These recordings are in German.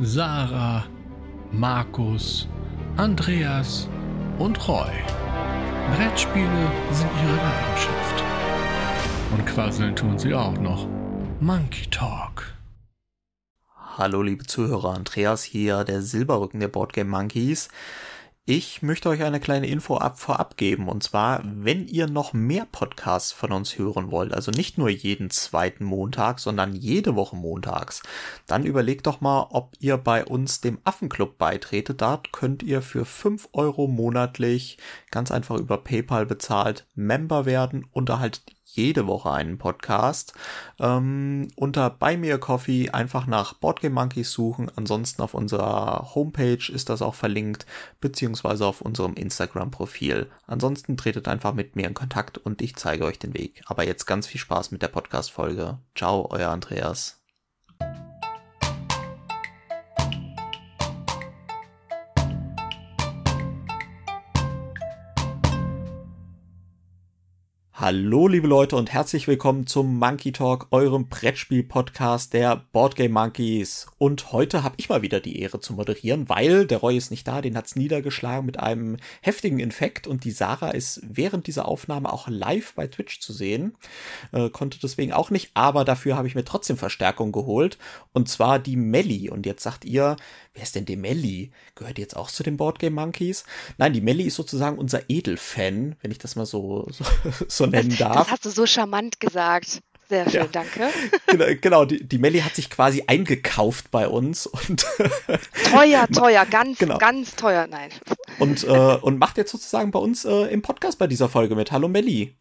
Sarah, Markus, Andreas und Roy. Brettspiele sind ihre Leidenschaft. Und quasseln tun sie auch noch. Monkey Talk. Hallo liebe Zuhörer, Andreas hier, der Silberrücken der Boardgame Monkeys. Ich möchte euch eine kleine Info ab vorab geben. Und zwar, wenn ihr noch mehr Podcasts von uns hören wollt, also nicht nur jeden zweiten Montag, sondern jede Woche montags, dann überlegt doch mal, ob ihr bei uns dem Affenclub beitretet. Dort könnt ihr für fünf Euro monatlich ganz einfach über PayPal bezahlt Member werden und erhaltet jede Woche einen Podcast. Ähm, unter Buy Me a Coffee einfach nach Boardgame Monkeys suchen. Ansonsten auf unserer Homepage ist das auch verlinkt, beziehungsweise auf unserem Instagram-Profil. Ansonsten tretet einfach mit mir in Kontakt und ich zeige euch den Weg. Aber jetzt ganz viel Spaß mit der Podcast-Folge. Ciao, euer Andreas. Hallo, liebe Leute, und herzlich willkommen zum Monkey Talk, eurem Brettspiel-Podcast der Boardgame Monkeys. Und heute habe ich mal wieder die Ehre zu moderieren, weil der Roy ist nicht da, den hat's niedergeschlagen mit einem heftigen Infekt und die Sarah ist während dieser Aufnahme auch live bei Twitch zu sehen. Äh, konnte deswegen auch nicht, aber dafür habe ich mir trotzdem Verstärkung geholt. Und zwar die Melli. Und jetzt sagt ihr, wer ist denn die Melli? Gehört jetzt auch zu den Boardgame Monkeys? Nein, die Melli ist sozusagen unser Edelfan, wenn ich das mal so, so, so nennen darf. Das hast du so charmant gesagt. Sehr schön, ja. danke. Genau, genau, die, die Melli hat sich quasi eingekauft bei uns und teuer, teuer, ganz, genau. ganz teuer, nein. Und, äh, und macht jetzt sozusagen bei uns äh, im Podcast bei dieser Folge mit. Hallo Melli.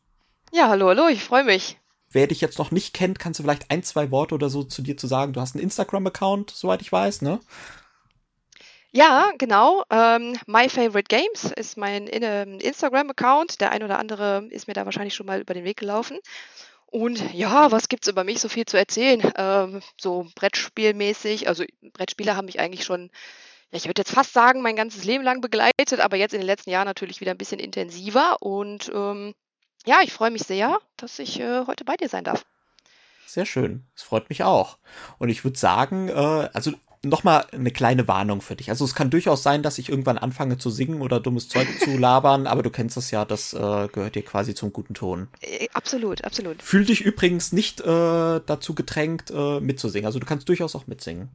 Ja, hallo, hallo, ich freue mich. Wer dich jetzt noch nicht kennt, kannst du vielleicht ein, zwei Worte oder so zu dir zu sagen. Du hast einen Instagram-Account, soweit ich weiß, ne? Ja, genau. Ähm, My Favorite Games ist mein ähm, Instagram-Account. Der ein oder andere ist mir da wahrscheinlich schon mal über den Weg gelaufen. Und ja, was gibt's über mich so viel zu erzählen? Ähm, so Brettspielmäßig. Also Brettspiele haben mich eigentlich schon, ja, ich würde jetzt fast sagen, mein ganzes Leben lang begleitet, aber jetzt in den letzten Jahren natürlich wieder ein bisschen intensiver. Und ähm, ja, ich freue mich sehr, dass ich äh, heute bei dir sein darf. Sehr schön. Es freut mich auch. Und ich würde sagen, äh, also nochmal eine kleine Warnung für dich. Also es kann durchaus sein, dass ich irgendwann anfange zu singen oder dummes Zeug zu labern, aber du kennst das ja, das äh, gehört dir quasi zum guten Ton. Äh, absolut, absolut. Fühl dich übrigens nicht äh, dazu gedrängt, äh, mitzusingen. Also du kannst durchaus auch mitsingen.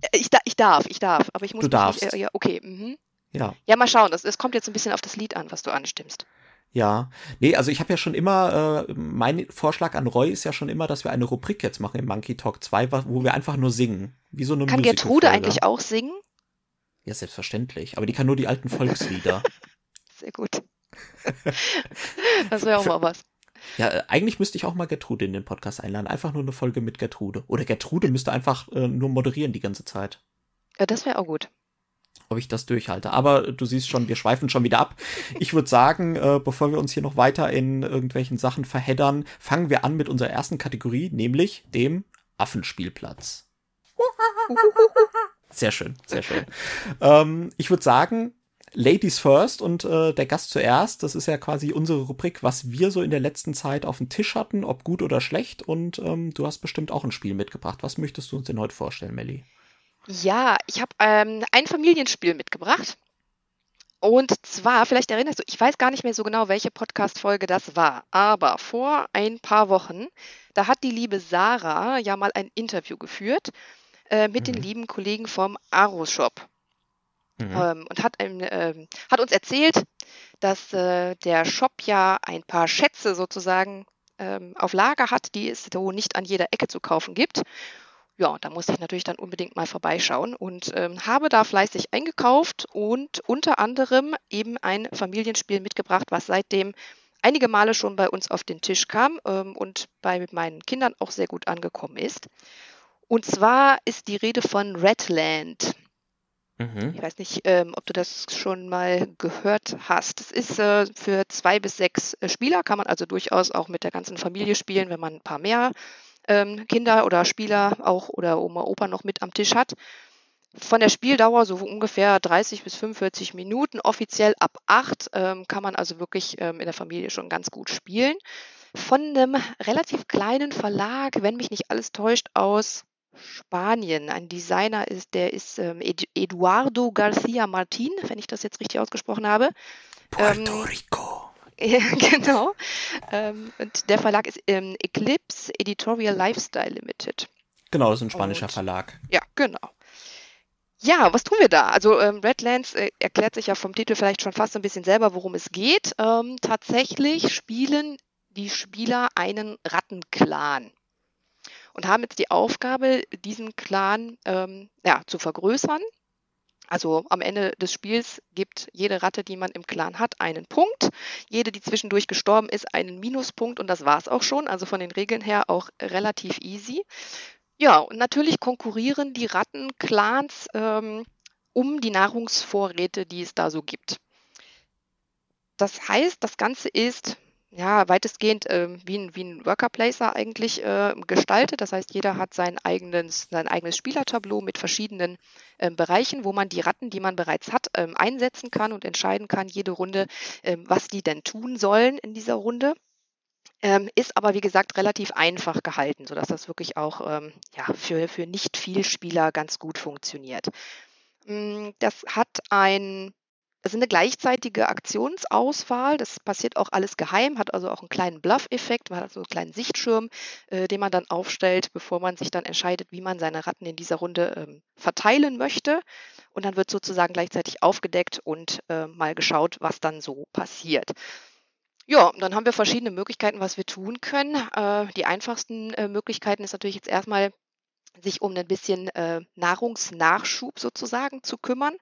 Äh, ich, da, ich darf, ich darf, aber ich muss du darfst. Nicht, äh, ja, okay. Mhm. Ja. Ja, mal schauen. Es kommt jetzt ein bisschen auf das Lied an, was du anstimmst. Ja, nee, also ich habe ja schon immer, äh, mein Vorschlag an Roy ist ja schon immer, dass wir eine Rubrik jetzt machen im Monkey Talk 2, wo wir einfach nur singen. Wie so eine Kann Gertrude eigentlich auch singen? Ja, selbstverständlich. Aber die kann nur die alten Volkslieder. Sehr gut. das wäre auch mal was. Ja, äh, eigentlich müsste ich auch mal Gertrude in den Podcast einladen. Einfach nur eine Folge mit Gertrude. Oder Gertrude müsste einfach äh, nur moderieren die ganze Zeit. Ja, das wäre auch gut ob ich das durchhalte. Aber du siehst schon, wir schweifen schon wieder ab. Ich würde sagen, äh, bevor wir uns hier noch weiter in irgendwelchen Sachen verheddern, fangen wir an mit unserer ersten Kategorie, nämlich dem Affenspielplatz. Sehr schön, sehr schön. Ähm, ich würde sagen, Ladies first und äh, der Gast zuerst. Das ist ja quasi unsere Rubrik, was wir so in der letzten Zeit auf dem Tisch hatten, ob gut oder schlecht. Und ähm, du hast bestimmt auch ein Spiel mitgebracht. Was möchtest du uns denn heute vorstellen, Melly? Ja, ich habe ähm, ein Familienspiel mitgebracht. Und zwar, vielleicht erinnerst du, ich weiß gar nicht mehr so genau, welche Podcast-Folge das war, aber vor ein paar Wochen, da hat die liebe Sarah ja mal ein Interview geführt äh, mit mhm. den lieben Kollegen vom Aro-Shop. Mhm. Ähm, und hat, ein, äh, hat uns erzählt, dass äh, der Shop ja ein paar Schätze sozusagen ähm, auf Lager hat, die es so nicht an jeder Ecke zu kaufen gibt ja, da musste ich natürlich dann unbedingt mal vorbeischauen und ähm, habe da fleißig eingekauft und unter anderem eben ein Familienspiel mitgebracht, was seitdem einige Male schon bei uns auf den Tisch kam ähm, und bei meinen Kindern auch sehr gut angekommen ist. Und zwar ist die Rede von Redland. Mhm. Ich weiß nicht, ähm, ob du das schon mal gehört hast. Es ist äh, für zwei bis sechs äh, Spieler, kann man also durchaus auch mit der ganzen Familie spielen, wenn man ein paar mehr ähm, Kinder oder Spieler auch oder Oma, Opa noch mit am Tisch hat. Von der Spieldauer so ungefähr 30 bis 45 Minuten, offiziell ab 8, ähm, kann man also wirklich ähm, in der Familie schon ganz gut spielen. Von einem relativ kleinen Verlag, wenn mich nicht alles täuscht, aus Spanien. Ein Designer ist, der ist ähm, Eduardo García Martín, wenn ich das jetzt richtig ausgesprochen habe. Puerto ähm, Rico. Ja, genau. Ähm, und der Verlag ist ähm, Eclipse Editorial Lifestyle Limited. Genau, das ist ein spanischer und, Verlag. Ja, genau. Ja, was tun wir da? Also ähm, Redlands äh, erklärt sich ja vom Titel vielleicht schon fast ein bisschen selber, worum es geht. Ähm, tatsächlich spielen die Spieler einen Rattenclan und haben jetzt die Aufgabe, diesen Clan ähm, ja, zu vergrößern. Also am Ende des Spiels gibt jede Ratte, die man im Clan hat, einen Punkt. Jede, die zwischendurch gestorben ist, einen Minuspunkt und das war es auch schon. Also von den Regeln her auch relativ easy. Ja, und natürlich konkurrieren die Rattenclans ähm, um die Nahrungsvorräte, die es da so gibt. Das heißt, das Ganze ist ja, weitestgehend äh, wie, ein, wie ein Worker Placer eigentlich äh, gestaltet. Das heißt, jeder hat sein eigenes, sein eigenes Spielertableau mit verschiedenen äh, Bereichen, wo man die Ratten, die man bereits hat, ähm, einsetzen kann und entscheiden kann, jede Runde, ähm, was die denn tun sollen in dieser Runde. Ähm, ist aber, wie gesagt, relativ einfach gehalten, sodass das wirklich auch ähm, ja, für, für nicht viel Spieler ganz gut funktioniert. Mm, das hat ein das ist eine gleichzeitige Aktionsauswahl. Das passiert auch alles geheim, hat also auch einen kleinen Bluff-Effekt. Man hat so einen kleinen Sichtschirm, äh, den man dann aufstellt, bevor man sich dann entscheidet, wie man seine Ratten in dieser Runde ähm, verteilen möchte. Und dann wird sozusagen gleichzeitig aufgedeckt und äh, mal geschaut, was dann so passiert. Ja, dann haben wir verschiedene Möglichkeiten, was wir tun können. Äh, die einfachsten äh, Möglichkeiten ist natürlich jetzt erstmal, sich um ein bisschen äh, Nahrungsnachschub sozusagen zu kümmern.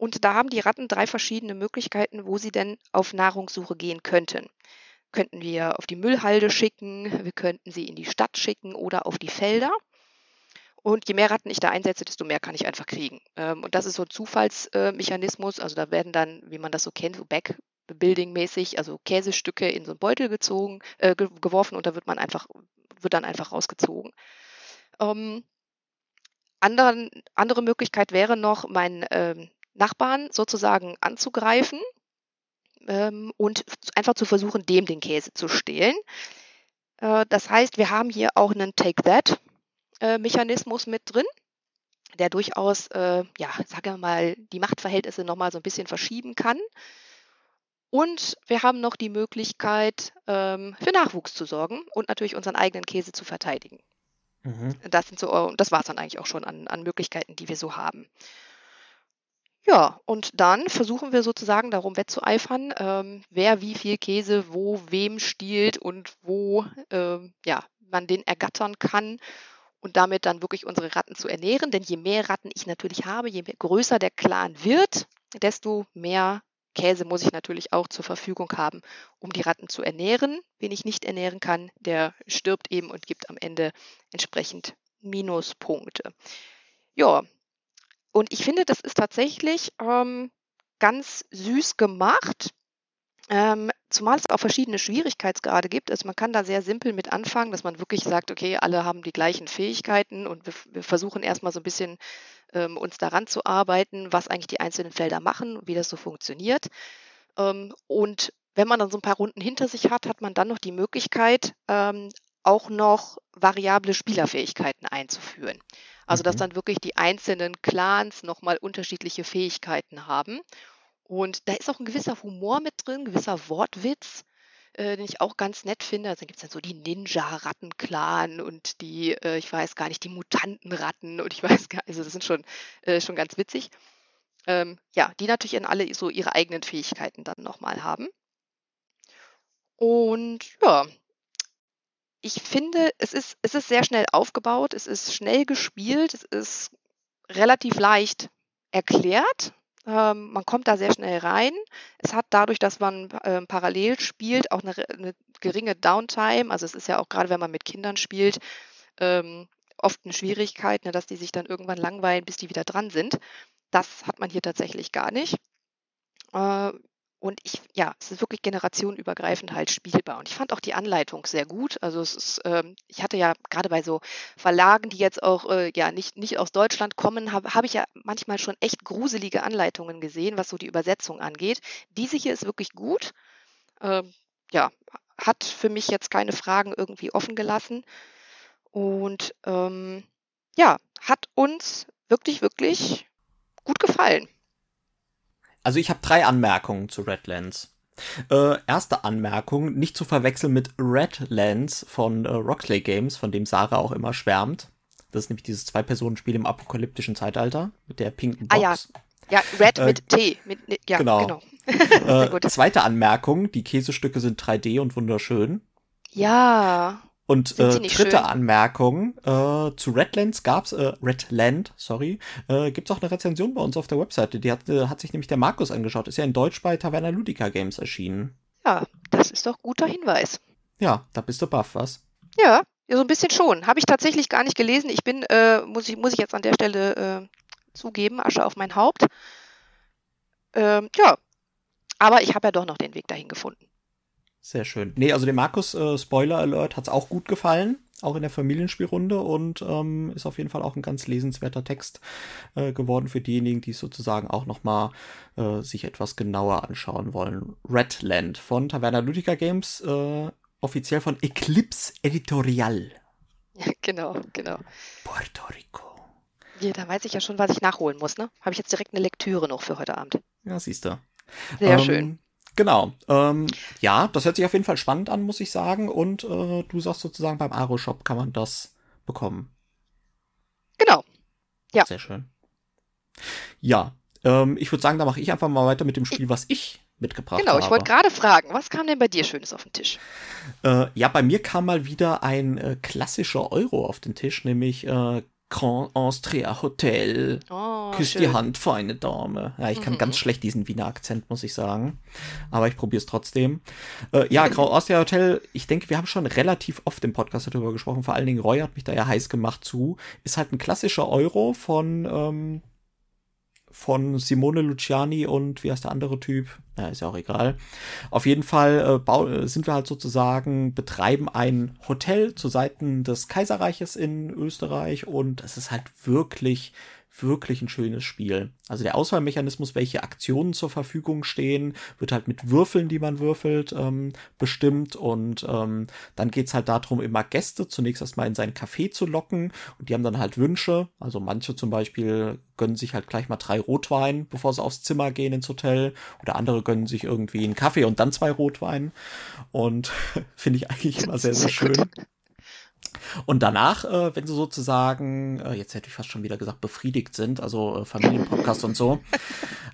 Und da haben die Ratten drei verschiedene Möglichkeiten, wo sie denn auf Nahrungssuche gehen könnten. Könnten wir auf die Müllhalde schicken, wir könnten sie in die Stadt schicken oder auf die Felder. Und je mehr Ratten ich da einsetze, desto mehr kann ich einfach kriegen. Ähm, und das ist so ein Zufallsmechanismus. Also da werden dann, wie man das so kennt, so Backbuilding-mäßig, also Käsestücke in so einen Beutel gezogen, äh, geworfen und da wird man einfach, wird dann einfach rausgezogen. Ähm, anderen, andere Möglichkeit wäre noch, mein ähm, Nachbarn sozusagen anzugreifen ähm, und einfach zu versuchen, dem den Käse zu stehlen. Äh, das heißt, wir haben hier auch einen Take-That-Mechanismus mit drin, der durchaus, äh, ja, sagen wir mal, die Machtverhältnisse nochmal so ein bisschen verschieben kann. Und wir haben noch die Möglichkeit, ähm, für Nachwuchs zu sorgen und natürlich unseren eigenen Käse zu verteidigen. Mhm. Das, sind so, das war es dann eigentlich auch schon an, an Möglichkeiten, die wir so haben. Ja, und dann versuchen wir sozusagen darum wettzueifern, ähm, wer wie viel Käse wo wem stiehlt und wo ähm, ja, man den ergattern kann und damit dann wirklich unsere Ratten zu ernähren. Denn je mehr Ratten ich natürlich habe, je größer der Clan wird, desto mehr Käse muss ich natürlich auch zur Verfügung haben, um die Ratten zu ernähren. Wen ich nicht ernähren kann, der stirbt eben und gibt am Ende entsprechend Minuspunkte. Ja, und ich finde, das ist tatsächlich ähm, ganz süß gemacht. Ähm, zumal es auch verschiedene Schwierigkeitsgrade gibt. Also man kann da sehr simpel mit anfangen, dass man wirklich sagt, okay, alle haben die gleichen Fähigkeiten und wir, wir versuchen erstmal so ein bisschen ähm, uns daran zu arbeiten, was eigentlich die einzelnen Felder machen wie das so funktioniert. Ähm, und wenn man dann so ein paar Runden hinter sich hat, hat man dann noch die Möglichkeit, ähm, auch noch variable Spielerfähigkeiten einzuführen. Also dass mhm. dann wirklich die einzelnen Clans nochmal unterschiedliche Fähigkeiten haben. Und da ist auch ein gewisser Humor mit drin, gewisser Wortwitz, äh, den ich auch ganz nett finde. Also dann gibt es dann so die Ninja-Ratten-Clan und die, äh, ich weiß gar nicht, die Mutantenratten und ich weiß gar nicht, also das sind schon, äh, schon ganz witzig. Ähm, ja, die natürlich in alle so ihre eigenen Fähigkeiten dann nochmal haben. Und ja, ich finde, es ist, es ist sehr schnell aufgebaut, es ist schnell gespielt, es ist relativ leicht erklärt. Ähm, man kommt da sehr schnell rein. Es hat dadurch, dass man äh, parallel spielt, auch eine, eine, geringe Downtime. Also es ist ja auch gerade, wenn man mit Kindern spielt, ähm, oft eine Schwierigkeit, ne, dass die sich dann irgendwann langweilen, bis die wieder dran sind. Das hat man hier tatsächlich gar nicht. Äh, und ich, ja, es ist wirklich generationenübergreifend halt spielbar. Und ich fand auch die Anleitung sehr gut. Also es ist, ähm, ich hatte ja gerade bei so Verlagen, die jetzt auch äh, ja nicht, nicht aus Deutschland kommen, habe hab ich ja manchmal schon echt gruselige Anleitungen gesehen, was so die Übersetzung angeht. Diese hier ist wirklich gut. Ähm, ja, hat für mich jetzt keine Fragen irgendwie offen gelassen. Und ähm, ja, hat uns wirklich, wirklich gut gefallen. Also ich habe drei Anmerkungen zu Redlands. Äh, erste Anmerkung, nicht zu verwechseln mit Redlands von äh, Roxley Games, von dem Sarah auch immer schwärmt. Das ist nämlich dieses Zwei-Personen-Spiel im apokalyptischen Zeitalter mit der pinken Box. Ah ja, ja Red äh, mit T. Mit, ja, genau. genau. äh, zweite Anmerkung, die Käsestücke sind 3D und wunderschön. Ja. Und äh, dritte schön? Anmerkung, äh, zu Redlands gab's, äh, Redland, sorry, äh, gibt's auch eine Rezension bei uns auf der Webseite. Die hat, äh, hat sich nämlich der Markus angeschaut. Ist ja in Deutsch bei Taverna Ludica Games erschienen. Ja, das ist doch guter Hinweis. Ja, da bist du baff, was? Ja, ja so ein bisschen schon. Habe ich tatsächlich gar nicht gelesen. Ich bin, äh, muss, ich, muss ich jetzt an der Stelle äh, zugeben, Asche auf mein Haupt. Ähm, ja, aber ich habe ja doch noch den Weg dahin gefunden. Sehr schön. Nee, also dem Markus, äh, Spoiler Alert, hat's auch gut gefallen, auch in der Familienspielrunde und ähm, ist auf jeden Fall auch ein ganz lesenswerter Text äh, geworden für diejenigen, die sozusagen auch nochmal äh, sich etwas genauer anschauen wollen. Redland von Taverna Ludica Games, äh, offiziell von Eclipse Editorial. Ja, genau, genau. Puerto Rico. Ja, da weiß ich ja schon, was ich nachholen muss, ne? Habe ich jetzt direkt eine Lektüre noch für heute Abend. Ja, siehst du. Sehr ähm, schön. Genau. Ähm, ja, das hört sich auf jeden Fall spannend an, muss ich sagen. Und äh, du sagst sozusagen, beim Aro-Shop kann man das bekommen. Genau. Ja. Sehr schön. Ja, ähm, ich würde sagen, da mache ich einfach mal weiter mit dem Spiel, was ich mitgebracht genau, habe. Genau, ich wollte gerade fragen, was kam denn bei dir Schönes auf den Tisch? Äh, ja, bei mir kam mal wieder ein äh, klassischer Euro auf den Tisch, nämlich äh, Grand Austria Hotel. Oh, Küss schön. die Hand, feine Dame. Ja, ich kann mhm. ganz schlecht diesen Wiener Akzent, muss ich sagen. Aber ich probiere es trotzdem. Äh, ja, Grand Austria Hotel, ich denke, wir haben schon relativ oft im Podcast darüber gesprochen. Vor allen Dingen Roy hat mich da ja heiß gemacht zu. Ist halt ein klassischer Euro von ähm, von Simone Luciani und wie heißt der andere Typ? Na, ist ja auch egal. Auf jeden Fall äh, sind wir halt sozusagen, betreiben ein Hotel zu Seiten des Kaiserreiches in Österreich und es ist halt wirklich wirklich ein schönes Spiel. Also der Auswahlmechanismus, welche Aktionen zur Verfügung stehen, wird halt mit Würfeln, die man würfelt, ähm, bestimmt. Und ähm, dann geht's halt darum, immer Gäste zunächst erstmal in sein Café zu locken. Und die haben dann halt Wünsche. Also manche zum Beispiel gönnen sich halt gleich mal drei Rotwein, bevor sie aufs Zimmer gehen ins Hotel. Oder andere gönnen sich irgendwie einen Kaffee und dann zwei Rotwein. Und finde ich eigentlich immer sehr, sehr schön. Und danach, äh, wenn sie sozusagen, äh, jetzt hätte ich fast schon wieder gesagt, befriedigt sind, also äh, Familienpodcast und so.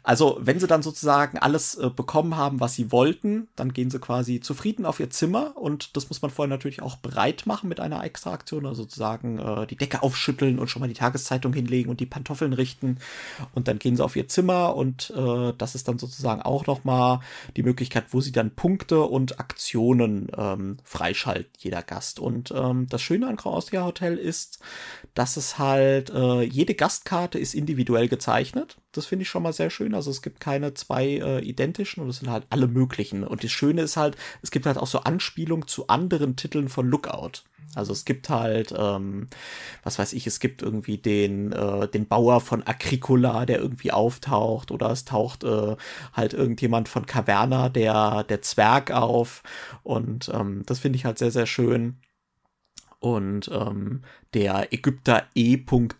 Also, wenn sie dann sozusagen alles äh, bekommen haben, was sie wollten, dann gehen sie quasi zufrieden auf ihr Zimmer und das muss man vorher natürlich auch bereit machen mit einer extra Aktion, also sozusagen äh, die Decke aufschütteln und schon mal die Tageszeitung hinlegen und die Pantoffeln richten und dann gehen sie auf ihr Zimmer und äh, das ist dann sozusagen auch nochmal die Möglichkeit, wo sie dann Punkte und Aktionen ähm, freischalten, jeder Gast. Und ähm, das Schöne an Grau Austria Hotel ist, dass es halt, äh, jede Gastkarte ist individuell gezeichnet. Das finde ich schon mal sehr schön. Also es gibt keine zwei äh, identischen und es sind halt alle möglichen. Und das Schöne ist halt, es gibt halt auch so Anspielungen zu anderen Titeln von Lookout. Also es gibt halt, ähm, was weiß ich, es gibt irgendwie den, äh, den Bauer von Agricola, der irgendwie auftaucht, oder es taucht äh, halt irgendjemand von Caverna, der, der Zwerg auf. Und ähm, das finde ich halt sehr, sehr schön und ähm, der Ägypter E.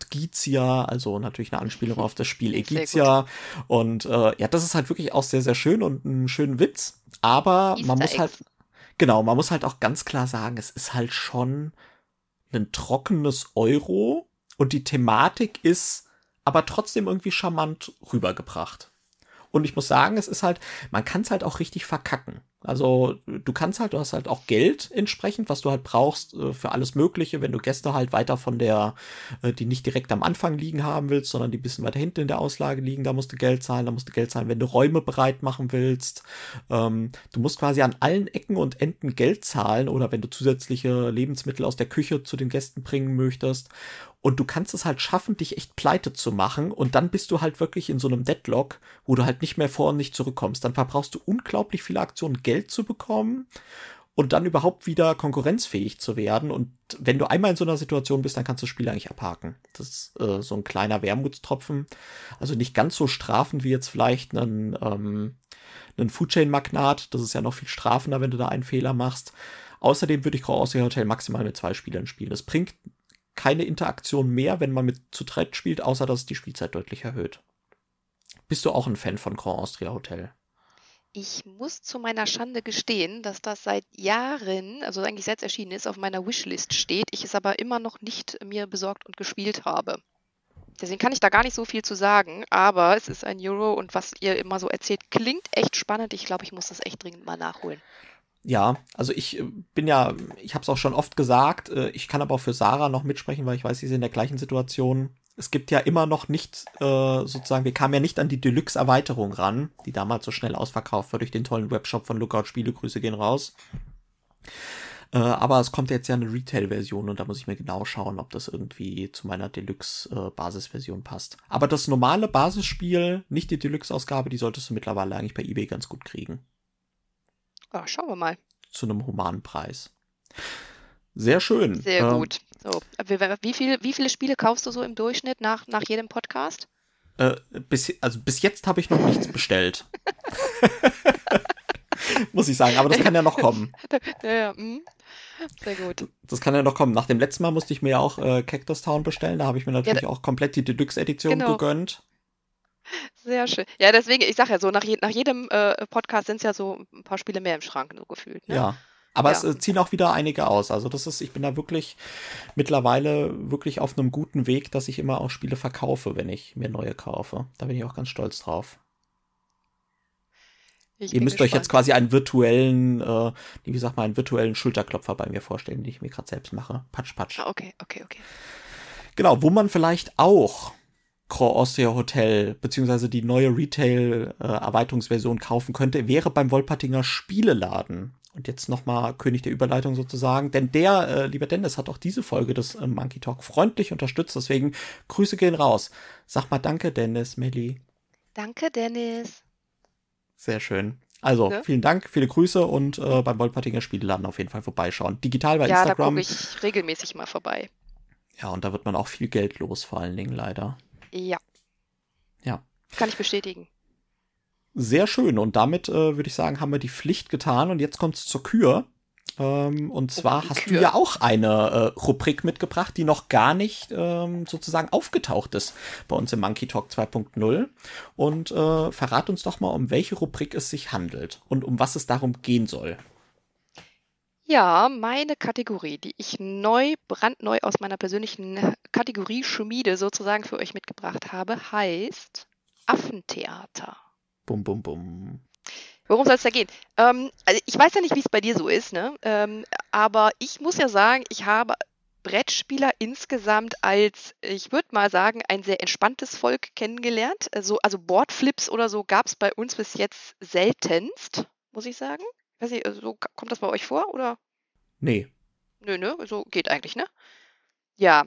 Gizia, also natürlich eine Anspielung auf das Spiel Egizia. Und äh, ja, das ist halt wirklich auch sehr, sehr schön und ein schönen Witz. Aber Easter man muss Eggs. halt, genau, man muss halt auch ganz klar sagen, es ist halt schon ein trockenes Euro und die Thematik ist aber trotzdem irgendwie charmant rübergebracht. Und ich muss sagen, es ist halt, man kann es halt auch richtig verkacken. Also du kannst halt, du hast halt auch Geld entsprechend, was du halt brauchst äh, für alles Mögliche, wenn du Gäste halt weiter von der, äh, die nicht direkt am Anfang liegen haben willst, sondern die bisschen weiter hinten in der Auslage liegen, da musst du Geld zahlen, da musst du Geld zahlen, wenn du Räume bereit machen willst. Ähm, du musst quasi an allen Ecken und Enden Geld zahlen oder wenn du zusätzliche Lebensmittel aus der Küche zu den Gästen bringen möchtest. Und du kannst es halt schaffen, dich echt pleite zu machen. Und dann bist du halt wirklich in so einem Deadlock, wo du halt nicht mehr vor und nicht zurückkommst. Dann verbrauchst du unglaublich viele Aktionen, Geld zu bekommen und dann überhaupt wieder konkurrenzfähig zu werden. Und wenn du einmal in so einer Situation bist, dann kannst du das Spiel eigentlich abhaken. Das ist äh, so ein kleiner Wermutstropfen. Also nicht ganz so strafend wie jetzt vielleicht ein, ähm, ein Foodchain-Magnat. Das ist ja noch viel strafender, wenn du da einen Fehler machst. Außerdem würde ich Grau Hotel maximal mit zwei Spielern spielen. Das bringt keine Interaktion mehr, wenn man mit zu dritt spielt, außer dass es die Spielzeit deutlich erhöht. Bist du auch ein Fan von Grand Austria Hotel? Ich muss zu meiner Schande gestehen, dass das seit Jahren, also eigentlich seit es erschienen ist, auf meiner Wishlist steht. Ich es aber immer noch nicht mir besorgt und gespielt habe. Deswegen kann ich da gar nicht so viel zu sagen, aber es ist ein Euro und was ihr immer so erzählt, klingt echt spannend. Ich glaube, ich muss das echt dringend mal nachholen. Ja, also ich äh, bin ja, ich habe es auch schon oft gesagt, äh, ich kann aber auch für Sarah noch mitsprechen, weil ich weiß, sie ist in der gleichen Situation. Es gibt ja immer noch nicht, äh, sozusagen, wir kamen ja nicht an die Deluxe-Erweiterung ran, die damals so schnell ausverkauft war durch den tollen Webshop von Lookout Spiele. Grüße gehen raus. Äh, aber es kommt jetzt ja eine Retail-Version und da muss ich mir genau schauen, ob das irgendwie zu meiner Deluxe-Basisversion passt. Aber das normale Basisspiel, nicht die Deluxe-Ausgabe, die solltest du mittlerweile eigentlich bei eBay ganz gut kriegen. Oh, schauen wir mal. Zu einem humanen Preis. Sehr schön. Sehr ähm, gut. So, wie, viel, wie viele Spiele kaufst du so im Durchschnitt nach, nach jedem Podcast? Äh, bis, also bis jetzt habe ich noch nichts bestellt. Muss ich sagen, aber das kann ja noch kommen. Ja, ja, mh. Sehr gut. Das kann ja noch kommen. Nach dem letzten Mal musste ich mir ja auch äh, Cactus Town bestellen. Da habe ich mir natürlich ja, auch komplett die Deluxe-Edition genau. gegönnt. Sehr schön. Ja, deswegen, ich sage ja so, nach, je, nach jedem äh, Podcast sind es ja so ein paar Spiele mehr im Schrank, so gefühlt. Ne? Ja. Aber ja. es äh, ziehen auch wieder einige aus. Also das ist, ich bin da wirklich mittlerweile wirklich auf einem guten Weg, dass ich immer auch Spiele verkaufe, wenn ich mir neue kaufe. Da bin ich auch ganz stolz drauf. Ich Ihr müsst gespannt. euch jetzt quasi einen virtuellen, äh, wie sagt man, einen virtuellen Schulterklopfer bei mir vorstellen, den ich mir gerade selbst mache. Patsch, patsch. Ah, okay, okay, okay. Genau, wo man vielleicht auch Croix Austria Hotel beziehungsweise die neue Retail-Erweiterungsversion äh, kaufen könnte, wäre beim Wolpertinger Spieleladen. Und jetzt nochmal König der Überleitung sozusagen, denn der, äh, lieber Dennis, hat auch diese Folge des äh, Monkey Talk freundlich unterstützt, deswegen Grüße gehen raus. Sag mal danke, Dennis, Melli. Danke, Dennis. Sehr schön. Also, ja? vielen Dank, viele Grüße und äh, beim Wolpertinger Spieleladen auf jeden Fall vorbeischauen. Digital bei ja, Instagram. Ja, da gucke ich regelmäßig mal vorbei. Ja, und da wird man auch viel Geld los, vor allen Dingen leider. Ja. Ja. Kann ich bestätigen. Sehr schön. Und damit äh, würde ich sagen, haben wir die Pflicht getan und jetzt kommt es zur Kür. Ähm, und oh, zwar oh, hast Kür. du ja auch eine äh, Rubrik mitgebracht, die noch gar nicht ähm, sozusagen aufgetaucht ist bei uns im Monkey Talk 2.0. Und äh, verrat uns doch mal, um welche Rubrik es sich handelt und um was es darum gehen soll. Ja, meine Kategorie, die ich neu, brandneu aus meiner persönlichen Kategorie Schmiede sozusagen für euch mitgebracht habe, heißt Affentheater. Bum, bum, bum. Worum soll es da gehen? Ähm, also ich weiß ja nicht, wie es bei dir so ist, ne? Ähm, aber ich muss ja sagen, ich habe Brettspieler insgesamt als, ich würde mal sagen, ein sehr entspanntes Volk kennengelernt. Also, also Boardflips oder so gab es bei uns bis jetzt seltenst, muss ich sagen. Weiß nicht, so kommt das bei euch vor oder? Nee. Nö, ne? So geht eigentlich, ne? Ja,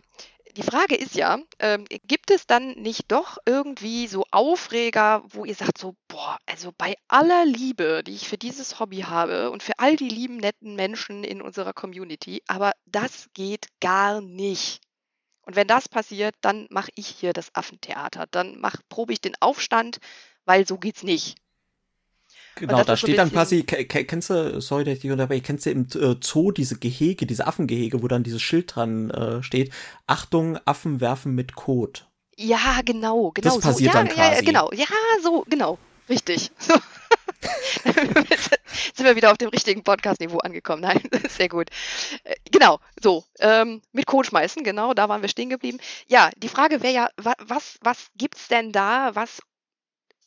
die Frage ist ja, ähm, gibt es dann nicht doch irgendwie so Aufreger, wo ihr sagt so, boah, also bei aller Liebe, die ich für dieses Hobby habe und für all die lieben, netten Menschen in unserer Community, aber das geht gar nicht. Und wenn das passiert, dann mache ich hier das Affentheater. Dann mach, probe ich den Aufstand, weil so geht's nicht. Genau, da steht dann quasi, kennst du, sorry, dass ich unterbreche, kennst du im äh, Zoo diese Gehege, diese Affengehege, wo dann dieses Schild dran äh, steht, Achtung, Affen werfen mit Kot. Ja, genau, genau. Das passiert so. dann quasi. Ja, genau, ja, so, genau, richtig. So. sind wir wieder auf dem richtigen Podcast-Niveau angekommen. Nein, sehr gut. Äh, genau, so, ähm, mit Code schmeißen, genau, da waren wir stehen geblieben. Ja, die Frage wäre ja, was, was gibt's denn da, was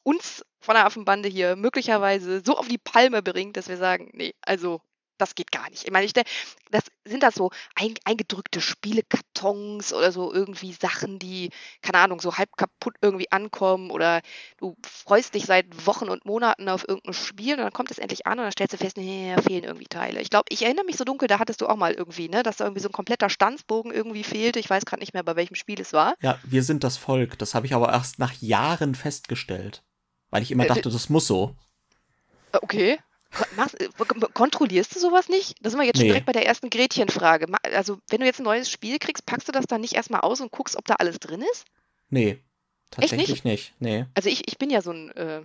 uns von der Affenbande hier möglicherweise so auf die Palme bringt, dass wir sagen, nee, also das geht gar nicht. Ich meine, ich, das sind das so ein, eingedrückte Spielekartons oder so irgendwie Sachen, die, keine Ahnung, so halb kaputt irgendwie ankommen oder du freust dich seit Wochen und Monaten auf irgendein Spiel und dann kommt es endlich an und dann stellst du fest, nee, da fehlen irgendwie Teile. Ich glaube, ich erinnere mich so dunkel, da hattest du auch mal irgendwie, ne, dass da irgendwie so ein kompletter Stanzbogen irgendwie fehlte. Ich weiß gerade nicht mehr, bei welchem Spiel es war. Ja, wir sind das Volk. Das habe ich aber erst nach Jahren festgestellt. Weil ich immer äh, dachte, das muss so. Okay. Machst, äh, kontrollierst du sowas nicht? Da sind wir jetzt schon nee. direkt bei der ersten Gretchenfrage. Also, wenn du jetzt ein neues Spiel kriegst, packst du das dann nicht erstmal aus und guckst, ob da alles drin ist? Nee, tatsächlich nicht? nicht? Nee. Also, ich, ich bin ja so ein, äh,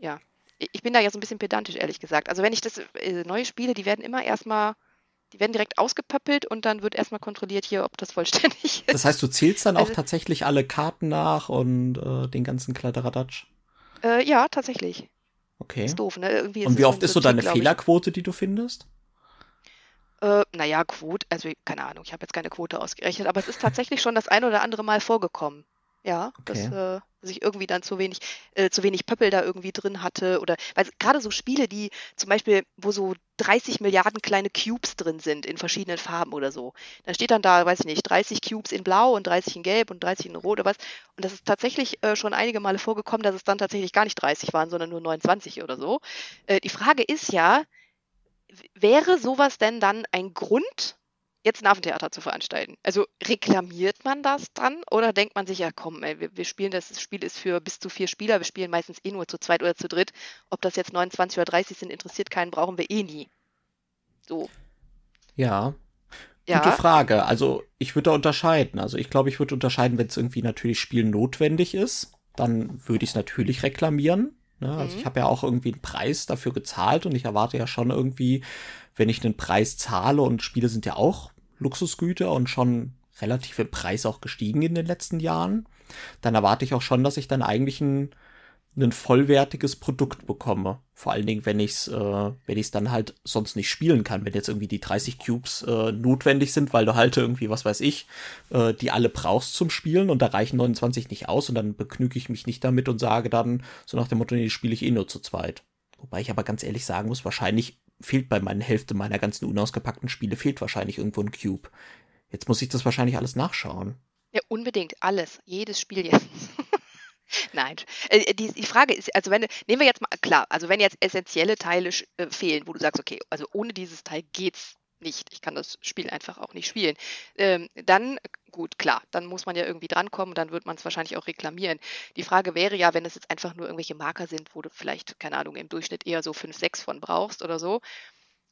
ja, ich bin da ja so ein bisschen pedantisch, ehrlich gesagt. Also, wenn ich das äh, neue spiele, die werden immer erstmal Die werden direkt ausgepöppelt und dann wird erstmal kontrolliert hier, ob das vollständig ist. Das heißt, du zählst dann also, auch tatsächlich alle Karten nach und äh, den ganzen Kladderadatsch? Äh, ja, tatsächlich. Okay. Ist doof, ne? Irgendwie und wie oft ist so deine Fehlerquote, die du findest? Äh, naja, Quote, also keine Ahnung, ich habe jetzt keine Quote ausgerechnet, aber es ist tatsächlich schon das ein oder andere Mal vorgekommen. Ja, okay. dass, äh, dass ich irgendwie dann zu wenig, äh, zu wenig Pöppel da irgendwie drin hatte. Oder weil gerade so Spiele, die zum Beispiel, wo so 30 Milliarden kleine Cubes drin sind in verschiedenen Farben oder so. Da steht dann da, weiß ich nicht, 30 Cubes in Blau und 30 in Gelb und 30 in Rot oder was. Und das ist tatsächlich äh, schon einige Male vorgekommen, dass es dann tatsächlich gar nicht 30 waren, sondern nur 29 oder so. Äh, die Frage ist ja, wäre sowas denn dann ein Grund, jetzt ein Affentheater zu veranstalten. Also reklamiert man das dann oder denkt man sich, ja komm, ey, wir, wir, spielen das, das Spiel ist für bis zu vier Spieler, wir spielen meistens eh nur zu zweit oder zu dritt. Ob das jetzt 29 oder 30 sind, interessiert keinen, brauchen wir eh nie. So. Ja. ja. Gute Frage. Also ich würde da unterscheiden. Also ich glaube, ich würde unterscheiden, wenn es irgendwie natürlich Spielen notwendig ist, dann würde ich es natürlich reklamieren. Ne? Also mhm. ich habe ja auch irgendwie einen Preis dafür gezahlt und ich erwarte ja schon irgendwie, wenn ich einen Preis zahle und Spiele sind ja auch Luxusgüter und schon relativ im Preis auch gestiegen in den letzten Jahren, dann erwarte ich auch schon, dass ich dann eigentlich ein, ein vollwertiges Produkt bekomme. Vor allen Dingen, wenn ich es, äh, wenn ich es dann halt sonst nicht spielen kann, wenn jetzt irgendwie die 30 Cubes äh, notwendig sind, weil du halt irgendwie, was weiß ich, äh, die alle brauchst zum Spielen und da reichen 29 nicht aus und dann begnüge ich mich nicht damit und sage dann so nach dem Motto, nee, spiele ich eh nur zu zweit. Wobei ich aber ganz ehrlich sagen muss, wahrscheinlich fehlt bei meiner Hälfte meiner ganzen unausgepackten Spiele, fehlt wahrscheinlich irgendwo ein Cube. Jetzt muss ich das wahrscheinlich alles nachschauen. Ja, unbedingt, alles, jedes Spiel jetzt. Nein, äh, die, die, Frage ist, also wenn, nehmen wir jetzt mal, klar, also wenn jetzt essentielle Teile äh, fehlen, wo du sagst, okay, also ohne dieses Teil geht's nicht, ich kann das Spiel einfach auch nicht spielen, ähm, dann, gut, klar, dann muss man ja irgendwie drankommen und dann wird man es wahrscheinlich auch reklamieren. Die Frage wäre ja, wenn es jetzt einfach nur irgendwelche Marker sind, wo du vielleicht, keine Ahnung, im Durchschnitt eher so 5, 6 von brauchst oder so,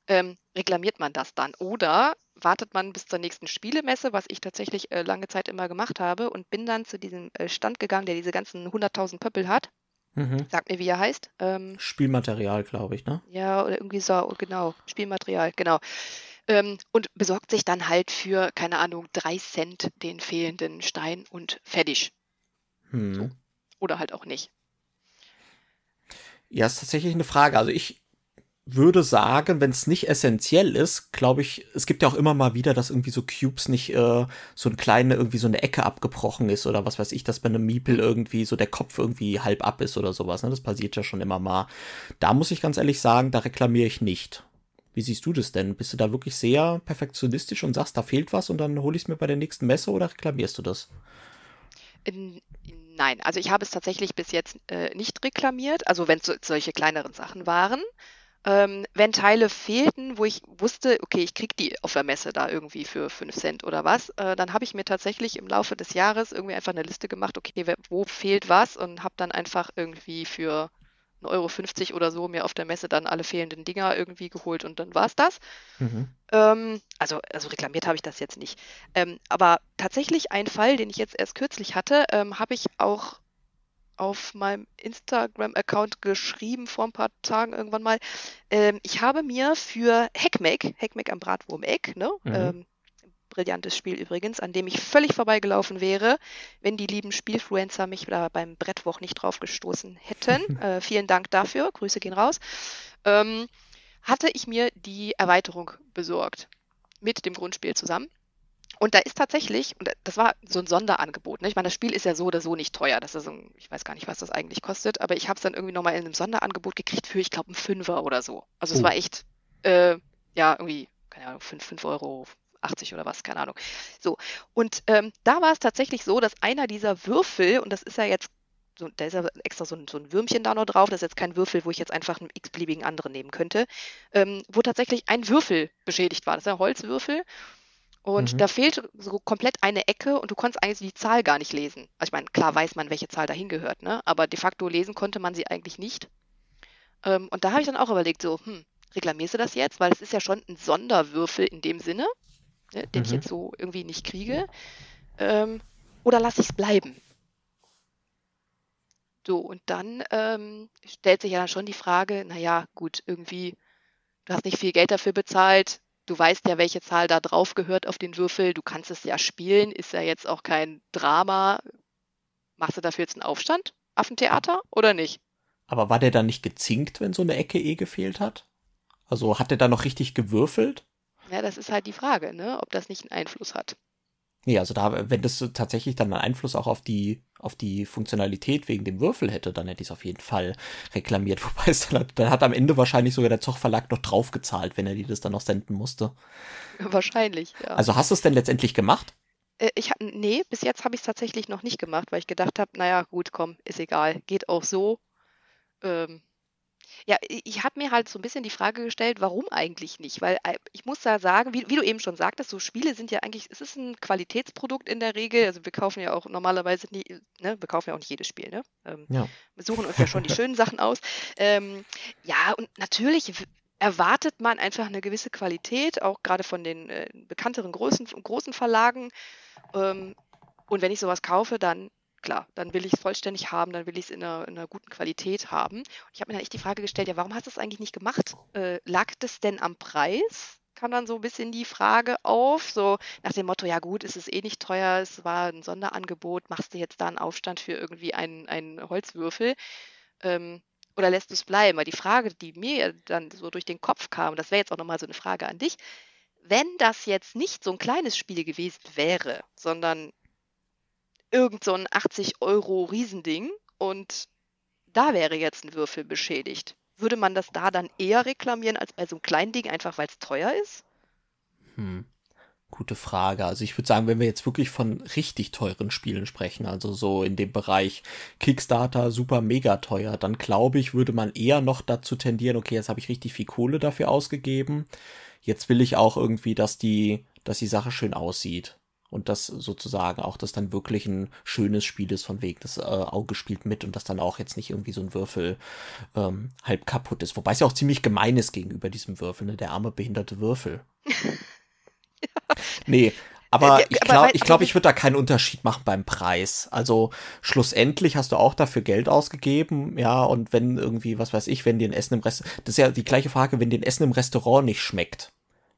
ähm, reklamiert man das dann? Oder wartet man bis zur nächsten Spielemesse, was ich tatsächlich äh, lange Zeit immer gemacht habe und bin dann zu diesem äh, Stand gegangen, der diese ganzen 100.000 Pöppel hat. Mhm. Sag mir, wie er heißt. Ähm, Spielmaterial, glaube ich, ne? Ja, oder irgendwie so, genau. Spielmaterial, genau ähm, und besorgt sich dann halt für, keine Ahnung, drei Cent den fehlenden Stein und fertig. Hm. So. Oder halt auch nicht. Ja, ist tatsächlich eine Frage. Also ich würde sagen, wenn es nicht essentiell ist, glaube ich, es gibt ja auch immer mal wieder, dass irgendwie so Cubes nicht äh, so ein kleine, irgendwie so eine Ecke abgebrochen ist oder was weiß ich, dass bei einem Miepel irgendwie so der Kopf irgendwie halb ab ist oder sowas. Ne? Das passiert ja schon immer mal. Da muss ich ganz ehrlich sagen, da reklamiere ich nicht. Wie siehst du das denn? Bist du da wirklich sehr perfektionistisch und sagst, da fehlt was und dann hole ich es mir bei der nächsten Messe oder reklamierst du das? Nein, also ich habe es tatsächlich bis jetzt äh, nicht reklamiert, also wenn es so, solche kleineren Sachen waren. Ähm, wenn Teile fehlten, wo ich wusste, okay, ich kriege die auf der Messe da irgendwie für 5 Cent oder was, äh, dann habe ich mir tatsächlich im Laufe des Jahres irgendwie einfach eine Liste gemacht, okay, wo fehlt was und habe dann einfach irgendwie für 1,50 Euro oder so mir auf der Messe dann alle fehlenden Dinger irgendwie geholt und dann war es das. Mhm. Ähm, also, also reklamiert habe ich das jetzt nicht. Ähm, aber tatsächlich ein Fall, den ich jetzt erst kürzlich hatte, ähm, habe ich auch auf meinem Instagram-Account geschrieben vor ein paar Tagen irgendwann mal. Ähm, ich habe mir für Hackmack, Hackmack am Bratwurm-Eck, ne? Mhm ähm, brillantes Spiel übrigens, an dem ich völlig vorbeigelaufen wäre, wenn die lieben Spielfluencer mich da beim Brettwoch nicht drauf gestoßen hätten. äh, vielen Dank dafür, Grüße gehen raus. Ähm, hatte ich mir die Erweiterung besorgt mit dem Grundspiel zusammen. Und da ist tatsächlich, und das war so ein Sonderangebot. Ne? Ich meine, das Spiel ist ja so oder so nicht teuer. Das ist so ein, ich weiß gar nicht, was das eigentlich kostet, aber ich habe es dann irgendwie nochmal in einem Sonderangebot gekriegt für, ich glaube, einen Fünfer oder so. Also oh. es war echt, äh, ja, irgendwie, keine Ahnung, 5, 5 Euro, 80 oder was, keine Ahnung. So, und ähm, da war es tatsächlich so, dass einer dieser Würfel, und das ist ja jetzt so, da ist ja extra so ein, so ein, Würmchen da noch drauf. Das ist jetzt kein Würfel, wo ich jetzt einfach einen x-beliebigen anderen nehmen könnte. Ähm, wo tatsächlich ein Würfel beschädigt war. Das ist ein Holzwürfel. Und mhm. da fehlt so komplett eine Ecke und du konntest eigentlich die Zahl gar nicht lesen. Also ich meine, klar weiß man, welche Zahl dahin gehört, ne? Aber de facto lesen konnte man sie eigentlich nicht. Ähm, und da habe ich dann auch überlegt, so, hm, reklamierst du das jetzt? Weil es ist ja schon ein Sonderwürfel in dem Sinne ne, den mhm. ich jetzt so irgendwie nicht kriege. Ähm, oder lasse ich es bleiben? So, und dann ähm, stellt sich ja dann schon die Frage, naja, gut, irgendwie, du hast nicht viel Geld dafür bezahlt, du weißt ja, welche Zahl da drauf gehört auf den Würfel, du kannst es ja spielen, ist ja jetzt auch kein Drama. Machst du dafür jetzt einen Aufstand? Affentheater oder nicht? Aber war der dann nicht gezinkt, wenn so eine Ecke eh gefehlt hat? Also hat er da noch richtig gewürfelt? Ja, das ist halt die Frage, ne? ob das nicht einen Einfluss hat. Nee, also da, wenn das tatsächlich dann einen Einfluss auch auf die, auf die Funktionalität wegen dem Würfel hätte, dann hätte ich es auf jeden Fall reklamiert. Wobei es dann hat, dann hat am Ende wahrscheinlich sogar der Zochverlag noch draufgezahlt, wenn er dir das dann noch senden musste. Wahrscheinlich, ja. Also hast du es denn letztendlich gemacht? Äh, ich nee, bis jetzt habe ich es tatsächlich noch nicht gemacht, weil ich gedacht habe, naja, gut, komm, ist egal, geht auch so. Ähm, ja, ich habe mir halt so ein bisschen die Frage gestellt, warum eigentlich nicht? Weil äh, ich muss da sagen, wie, wie du eben schon sagtest, so Spiele sind ja eigentlich, es ist ein Qualitätsprodukt in der Regel. Also wir kaufen ja auch normalerweise nie, ne, wir kaufen ja auch nicht jedes Spiel, ne? Ähm, Ja. wir suchen uns ja schon die schönen Sachen aus. Ähm, ja, und natürlich erwartet man einfach eine gewisse Qualität, auch gerade von den äh, bekannteren großen, großen Verlagen. Ähm, und wenn ich sowas kaufe, dann klar, dann will ich es vollständig haben, dann will ich es in einer, in einer guten Qualität haben. Ich habe mir dann echt die Frage gestellt, ja, warum hast du es eigentlich nicht gemacht? Äh, lag das denn am Preis? Kam dann so ein bisschen die Frage auf, so nach dem Motto, ja gut, es ist eh nicht teuer, es war ein Sonderangebot, machst du jetzt da einen Aufstand für irgendwie einen, einen Holzwürfel? Ähm, oder lässt du es bleiben? Weil die Frage, die mir dann so durch den Kopf kam, das wäre jetzt auch nochmal so eine Frage an dich, wenn das jetzt nicht so ein kleines Spiel gewesen wäre, sondern irgend so ein 80 Euro Riesending und da wäre jetzt ein Würfel beschädigt, würde man das da dann eher reklamieren als bei so einem kleinen Ding, einfach weil es teuer ist? Hm. Gute Frage. Also ich würde sagen, wenn wir jetzt wirklich von richtig teuren Spielen sprechen, also so in dem Bereich Kickstarter super mega teuer, dann glaube ich, würde man eher noch dazu tendieren, okay, jetzt habe ich richtig viel Kohle dafür ausgegeben. Jetzt will ich auch irgendwie, dass die, dass die Sache schön aussieht. Und das sozusagen auch, dass dann wirklich ein schönes Spiel ist, von wegen, das äh, Auge spielt mit und dass dann auch jetzt nicht irgendwie so ein Würfel ähm, halb kaputt ist. Wobei es ja auch ziemlich gemein ist gegenüber diesem Würfel, ne? Der arme behinderte Würfel. Nee, aber Ja, ich glaube, ich, glaub, aber- ich würde da keinen Unterschied machen beim Preis. Also schlussendlich hast du auch dafür Geld ausgegeben, ja, und wenn irgendwie, was weiß ich, wenn dir ein Essen im Restaurant, das ist ja die gleiche Frage, wenn dir ein Essen im Restaurant nicht schmeckt,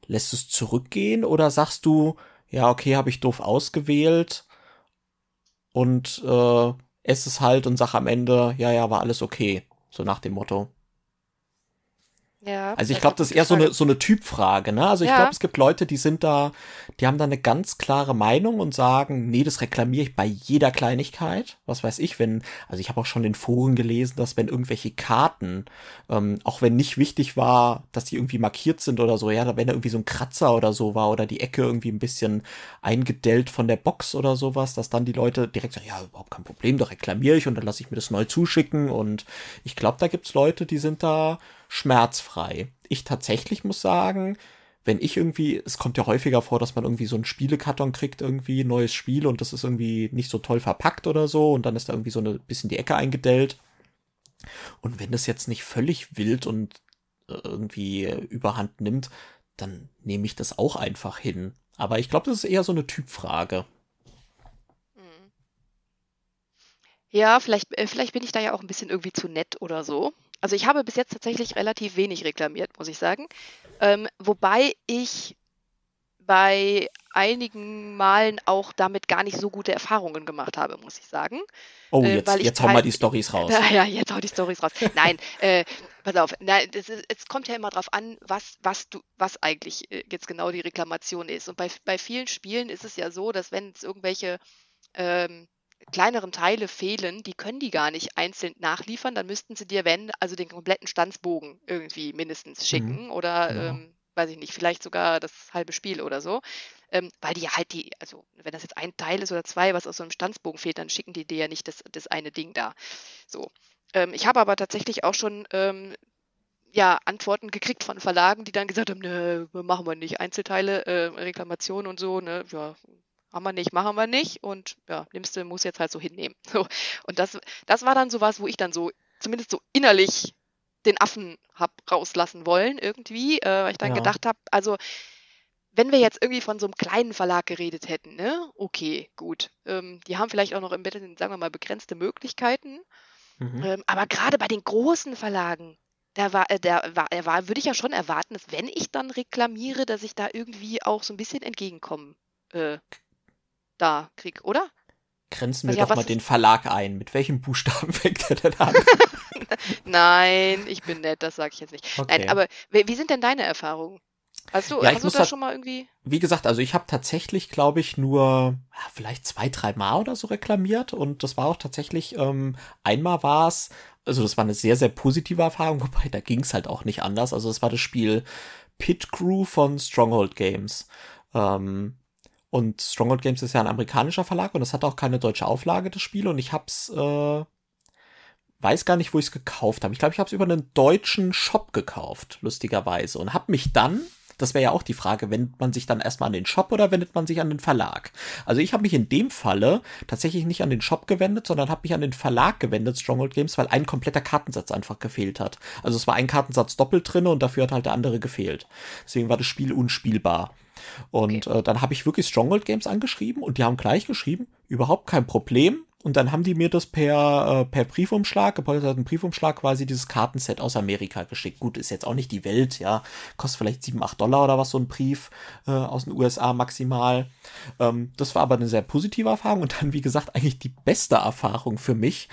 lässt du es zurückgehen oder sagst du, ja, okay, habe ich doof ausgewählt und äh, ess es halt und sag am Ende, ja, ja, war alles okay, so nach dem Motto. Ja, Also ich glaube, das ist eher so eine, so eine Typfrage, ne? Also ich Ja. glaube, es gibt Leute, die sind da, die haben da eine ganz klare Meinung und sagen, nee, das reklamiere ich bei jeder Kleinigkeit. Was weiß ich, wenn, also ich habe auch schon in Foren gelesen, dass wenn irgendwelche Karten, ähm, auch wenn nicht wichtig war, dass die irgendwie markiert sind oder so, ja, wenn da irgendwie so ein Kratzer oder so war oder die Ecke irgendwie ein bisschen eingedellt von der Box oder sowas, dass dann die Leute direkt sagen, ja, überhaupt kein Problem, da reklamiere ich und dann lasse ich mir das neu zuschicken und ich glaube, da gibt's Leute, die sind da schmerzfrei. Ich tatsächlich muss sagen, wenn ich irgendwie, es kommt ja häufiger vor, dass man irgendwie so einen Spielekarton kriegt, irgendwie neues Spiel und das ist irgendwie nicht so toll verpackt oder so und dann ist da irgendwie so eine bisschen die Ecke eingedellt. Und wenn das jetzt nicht völlig wild und äh, irgendwie überhand nimmt, dann nehme ich das auch einfach hin. Aber ich glaube, das ist eher so eine Typfrage. Mhm. Ja, vielleicht, äh, vielleicht bin ich da ja auch ein bisschen irgendwie zu nett oder so. Also ich habe bis jetzt tatsächlich relativ wenig reklamiert, muss ich sagen. Ähm, wobei ich bei einigen Malen auch damit gar nicht so gute Erfahrungen gemacht habe, muss ich sagen. Oh, Äh, jetzt, jetzt hau mal teil- die Stories raus. Ja, ja, jetzt hau die Storys raus. Nein, äh, pass auf. Nein, ist, es kommt ja immer drauf an, was, was du, was eigentlich äh, jetzt genau die Reklamation ist. Und bei, bei vielen Spielen ist es ja so, dass wenn es irgendwelche ähm, kleineren Teile fehlen, die können die gar nicht einzeln nachliefern, dann müssten sie dir, wenn, also den kompletten Stanzbogen irgendwie mindestens schicken oder genau. ähm, weiß ich nicht, vielleicht sogar das halbe Spiel oder so. Ähm, weil die ja halt die, also wenn das jetzt ein Teil ist oder zwei, was aus so einem Stanzbogen fehlt, dann schicken die dir ja nicht das, das eine Ding da. So. Ähm, ich habe aber tatsächlich auch schon ähm, ja, Antworten gekriegt von Verlagen, die dann gesagt haben, ne, machen wir nicht. Einzelteile, äh, Reklamationen und so, ne, ja, haben wir nicht, machen wir nicht und ja, nimmst du, muss jetzt halt so hinnehmen. So. Und das, das war dann sowas, wo ich dann so, zumindest so innerlich den Affen hab rauslassen wollen irgendwie, äh, weil ich dann Ja. gedacht habe, also wenn wir jetzt irgendwie von so einem kleinen Verlag geredet hätten, ne, okay, gut. Ähm, die haben vielleicht auch noch im Bett, sagen wir mal, begrenzte Möglichkeiten. Mhm. Ähm, aber gerade bei den großen Verlagen, da war, äh, der war, er war, würde ich ja schon erwarten, dass wenn ich dann reklamiere, dass ich da irgendwie auch so ein bisschen entgegenkommen äh, da krieg, oder? Grenzen wir also, doch ja, mal den Verlag ein. Mit welchem Buchstaben fängt er denn an? Nein, ich bin nett, das sage ich jetzt nicht. Okay. Nein, aber wie, sind denn deine Erfahrungen? Hast du, ja, hast du das schon mal irgendwie? Wie gesagt, also ich habe tatsächlich, glaube ich, nur ja, vielleicht zwei, drei Mal oder so reklamiert und das war auch tatsächlich, ähm, einmal war es, also das war eine sehr, sehr positive Erfahrung, wobei da ging es halt auch nicht anders. Also es war das Spiel Pit Crew von Stronghold Games. Ähm, und Stronghold Games ist ja ein amerikanischer Verlag und es hat auch keine deutsche Auflage, das Spiel. Und ich hab's, äh, weiß gar nicht, wo ich es gekauft habe. Ich glaube, ich habe es über einen deutschen Shop gekauft, lustigerweise. Und habe mich dann das wäre ja auch die Frage, wendet man sich dann erstmal an den Shop oder wendet man sich an den Verlag? Also ich habe mich in dem Falle tatsächlich nicht an den Shop gewendet, sondern habe mich an den Verlag gewendet, Stronghold Games, weil ein kompletter Kartensatz einfach gefehlt hat. Also es war ein Kartensatz doppelt drin und dafür hat halt der andere gefehlt. Deswegen war das Spiel unspielbar. Und okay. äh, dann habe ich wirklich Stronghold Games angeschrieben und die haben gleich geschrieben, überhaupt kein Problem. Und dann haben die mir das per, äh, per Briefumschlag, gepolsterten Briefumschlag quasi dieses Kartenset aus Amerika geschickt. Gut, ist jetzt auch nicht die Welt, ja. Kostet vielleicht 7, 8 Dollar oder was so ein Brief äh, aus den USA maximal. Ähm, das war aber eine sehr positive Erfahrung. Und dann, wie gesagt, eigentlich die beste Erfahrung für mich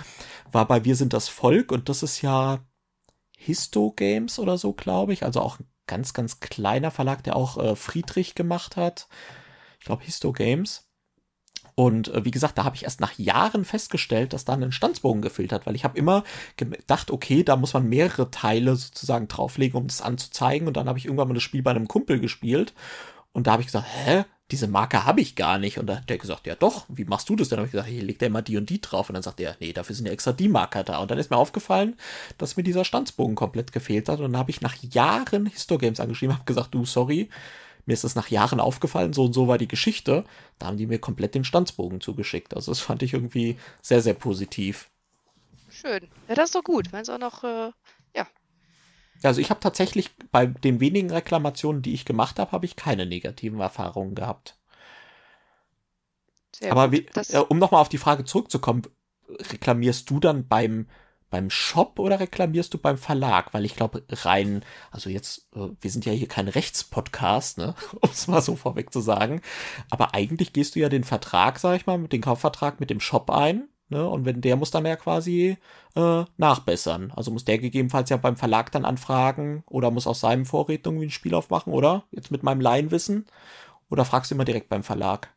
war bei Wir sind das Volk. Und das ist ja Histo Games oder so, glaube ich. Also auch ein ganz, ganz kleiner Verlag, der auch äh, Friedrich gemacht hat. Ich glaube Histo Games. Und äh, wie gesagt, da habe ich erst nach Jahren festgestellt, dass da ein Standsbogen gefehlt hat, weil ich habe immer gedacht, okay, da muss man mehrere Teile sozusagen drauflegen, um das anzuzeigen. Und dann habe ich irgendwann mal das Spiel bei einem Kumpel gespielt. Und da habe ich gesagt, hä? Diese Marke habe ich gar nicht. Und da hat der gesagt, ja doch, wie machst du das denn? Dann habe ich gesagt, hier legt er immer die und die drauf. Und dann sagt er, nee, dafür sind ja extra die Marker da. Und dann ist mir aufgefallen, dass mir dieser Standsbogen komplett gefehlt hat. Und dann habe ich nach Jahren Histogames angeschrieben, habe gesagt, du, sorry, mir ist das nach Jahren aufgefallen, so und so war die Geschichte. Da haben die mir komplett den Standsbogen zugeschickt. Also das fand ich irgendwie sehr, sehr positiv. Schön. Ja, das ist doch gut, wenn es auch noch, äh, ja. Also ich habe tatsächlich bei den wenigen Reklamationen, die ich gemacht habe, habe ich keine negativen Erfahrungen gehabt. Sehr Aber wie, äh, um nochmal auf die Frage zurückzukommen, reklamierst du dann beim beim Shop oder reklamierst du beim Verlag? Weil ich glaube, rein, also jetzt, äh, wir sind ja hier kein Rechtspodcast, ne, um es mal so vorweg zu sagen. Aber eigentlich gehst du ja den Vertrag, sag ich mal, mit dem Kaufvertrag mit dem Shop ein. Ne, und wenn der muss dann ja quasi äh, nachbessern. Also muss der gegebenenfalls ja beim Verlag dann anfragen oder muss aus seinem Vorräten irgendwie ein Spiel aufmachen, oder? Jetzt mit meinem Laienwissen. Oder fragst du immer direkt beim Verlag?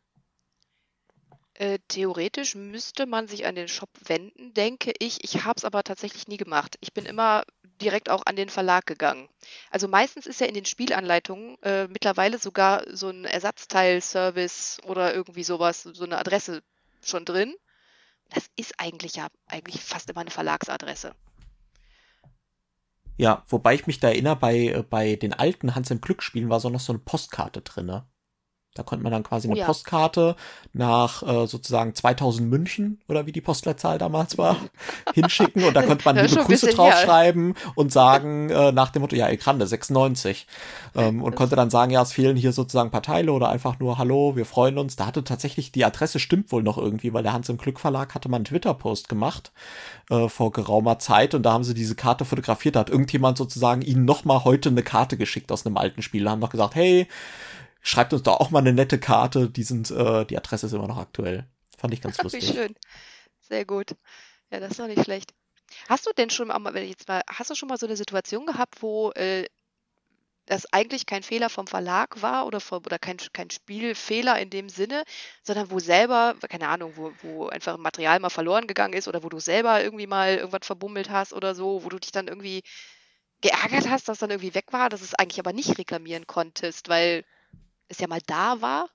Äh, theoretisch müsste man sich an den Shop wenden, denke ich. Ich habe es aber tatsächlich nie gemacht. Ich bin immer direkt auch an den Verlag gegangen. Also meistens ist ja in den Spielanleitungen äh, mittlerweile sogar so ein Ersatzteilservice oder irgendwie sowas, so eine Adresse schon drin. Das ist eigentlich ja eigentlich fast immer eine Verlagsadresse. Ja, wobei ich mich da erinnere, bei, äh, bei den alten Hans im Glück-Spielen war so noch so eine Postkarte drin. Ne? Da konnte man dann quasi eine oh ja. Postkarte nach äh, sozusagen 2000 München oder wie die Postleitzahl damals war hinschicken und da konnte man liebe Grüße draufschreiben und sagen äh, nach dem Motto ja Ekrande 96 ähm, und konnte dann sagen ja es fehlen hier sozusagen ein paar Teile oder einfach nur Hallo wir freuen uns. Da hatte tatsächlich die Adresse stimmt wohl noch irgendwie, weil der Hans im Glück Verlag hatte mal einen Twitter Post gemacht äh, vor geraumer Zeit und da haben sie diese Karte fotografiert. Da hat irgendjemand sozusagen ihnen noch mal heute eine Karte geschickt aus einem alten Spiel. Da haben noch gesagt hey schreibt uns doch auch mal eine nette Karte. Die sind, äh, die Adresse ist immer noch aktuell. Fand ich ganz lustig. Wie schön. Sehr gut. Ja, das ist doch nicht schlecht. Hast du denn schon mal, jetzt mal, hast du schon mal so eine Situation gehabt, wo äh, das eigentlich kein Fehler vom Verlag war oder, vom, oder kein, kein Spielfehler in dem Sinne, sondern wo selber, keine Ahnung, wo, wo einfach Material mal verloren gegangen ist oder wo du selber irgendwie mal irgendwas verbummelt hast oder so, wo du dich dann irgendwie geärgert hast, dass dann irgendwie weg war, dass es eigentlich aber nicht reklamieren konntest, weil es ja mal da war?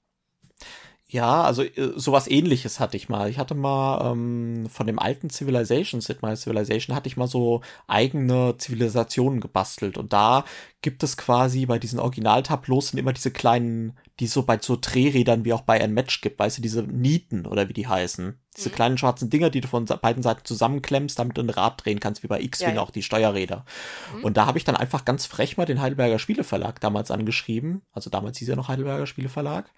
Ja, also äh, sowas ähnliches hatte ich mal. Ich hatte mal ähm, von dem alten Civilization, Sid Meier Civilization, hatte ich mal so eigene Zivilisationen gebastelt. Und da gibt es quasi bei diesen Originaltableaus sind immer diese kleinen, die so bei so Drehrädern wie auch bei ein Match gibt, weißt du, diese Nieten oder wie die heißen. Diese mhm. kleinen schwarzen Dinger, die du von beiden Seiten zusammenklemmst, damit du ein Rad drehen kannst, wie bei X-Wing ja, auch die Steuerräder. Mhm. Und da habe ich dann einfach ganz frech mal den Heidelberger Spieleverlag damals angeschrieben. Also damals hieß ja noch Heidelberger Spieleverlag.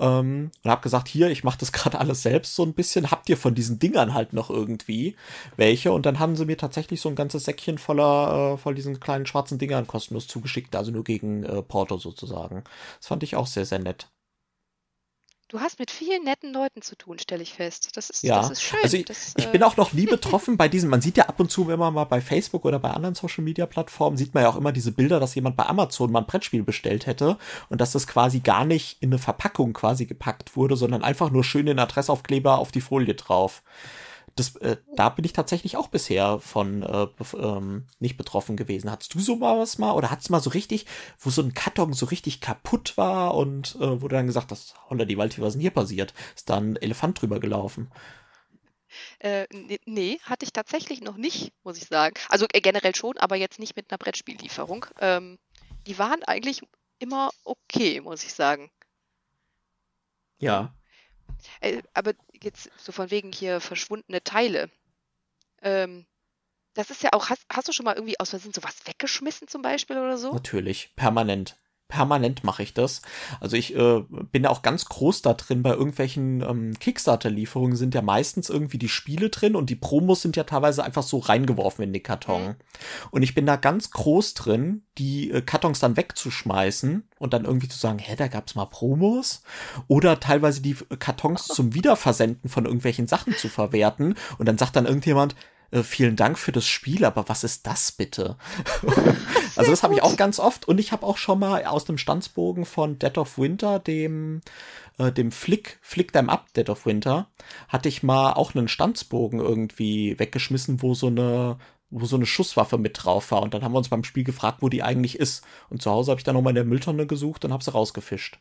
Ähm, und habe gesagt, hier, ich mache das gerade alles selbst so ein bisschen. Habt ihr von diesen Dingern halt noch irgendwie welche? Und dann haben sie mir tatsächlich so ein ganzes Säckchen voller, äh, voll diesen kleinen schwarzen Dingern kostenlos zugeschickt, also nur gegen äh, Porto sozusagen. Das fand ich auch sehr, sehr nett. Du hast mit vielen netten Leuten zu tun, stelle ich fest. Das ist, ja. das ist schön. Also ich, das, ich bin äh, auch noch nie betroffen bei diesen, man sieht ja ab und zu, wenn man mal bei Facebook oder bei anderen Social Media Plattformen, sieht man ja auch immer diese Bilder, dass jemand bei Amazon mal ein Brettspiel bestellt hätte und dass das quasi gar nicht in eine Verpackung quasi gepackt wurde, sondern einfach nur schön den Adressaufkleber auf die Folie drauf das, äh, da bin ich tatsächlich auch bisher von äh, ähm, nicht betroffen gewesen. Hattest du so mal was mal oder hattest mal so richtig, wo so ein Karton so richtig kaputt war und äh, du dann gesagt hast, Holla die Waldfee, was ist denn hier passiert? Ist da ein Elefant drüber gelaufen? Äh, nee, hatte ich tatsächlich noch nicht, muss ich sagen. Also äh, generell schon, aber jetzt nicht mit einer Brettspiellieferung. Ähm, die waren eigentlich immer okay, muss ich sagen. Ja. Äh, aber jetzt so von wegen hier verschwundene Teile. Ähm, das ist ja auch, hast, hast du schon mal irgendwie aus Versehen sowas weggeschmissen zum Beispiel oder so? Natürlich, permanent permanent mache ich das. Also ich äh, bin auch ganz groß da drin. Bei irgendwelchen ähm, Kickstarter-Lieferungen sind ja meistens irgendwie die Spiele drin und die Promos sind ja teilweise einfach so reingeworfen in den Karton. Mhm. Und ich bin da ganz groß drin, die äh, Kartons dann wegzuschmeißen und dann irgendwie zu sagen, hä, da gab's mal Promos? Oder teilweise die Kartons zum Wiederversenden von irgendwelchen Sachen zu verwerten. Und dann sagt dann irgendjemand, äh, vielen Dank für das Spiel, aber was ist das bitte? also das habe ich auch ganz oft und ich habe auch schon mal aus dem Stanzbogen von Dead of Winter, dem äh, dem Flick, Flick Them Up Dead of Winter, hatte ich mal auch einen Stanzbogen irgendwie weggeschmissen, wo so eine wo so eine Schusswaffe mit drauf war. Und dann haben wir uns beim Spiel gefragt, wo die eigentlich ist. Und zu Hause habe ich dann nochmal in der Mülltonne gesucht und habe sie rausgefischt.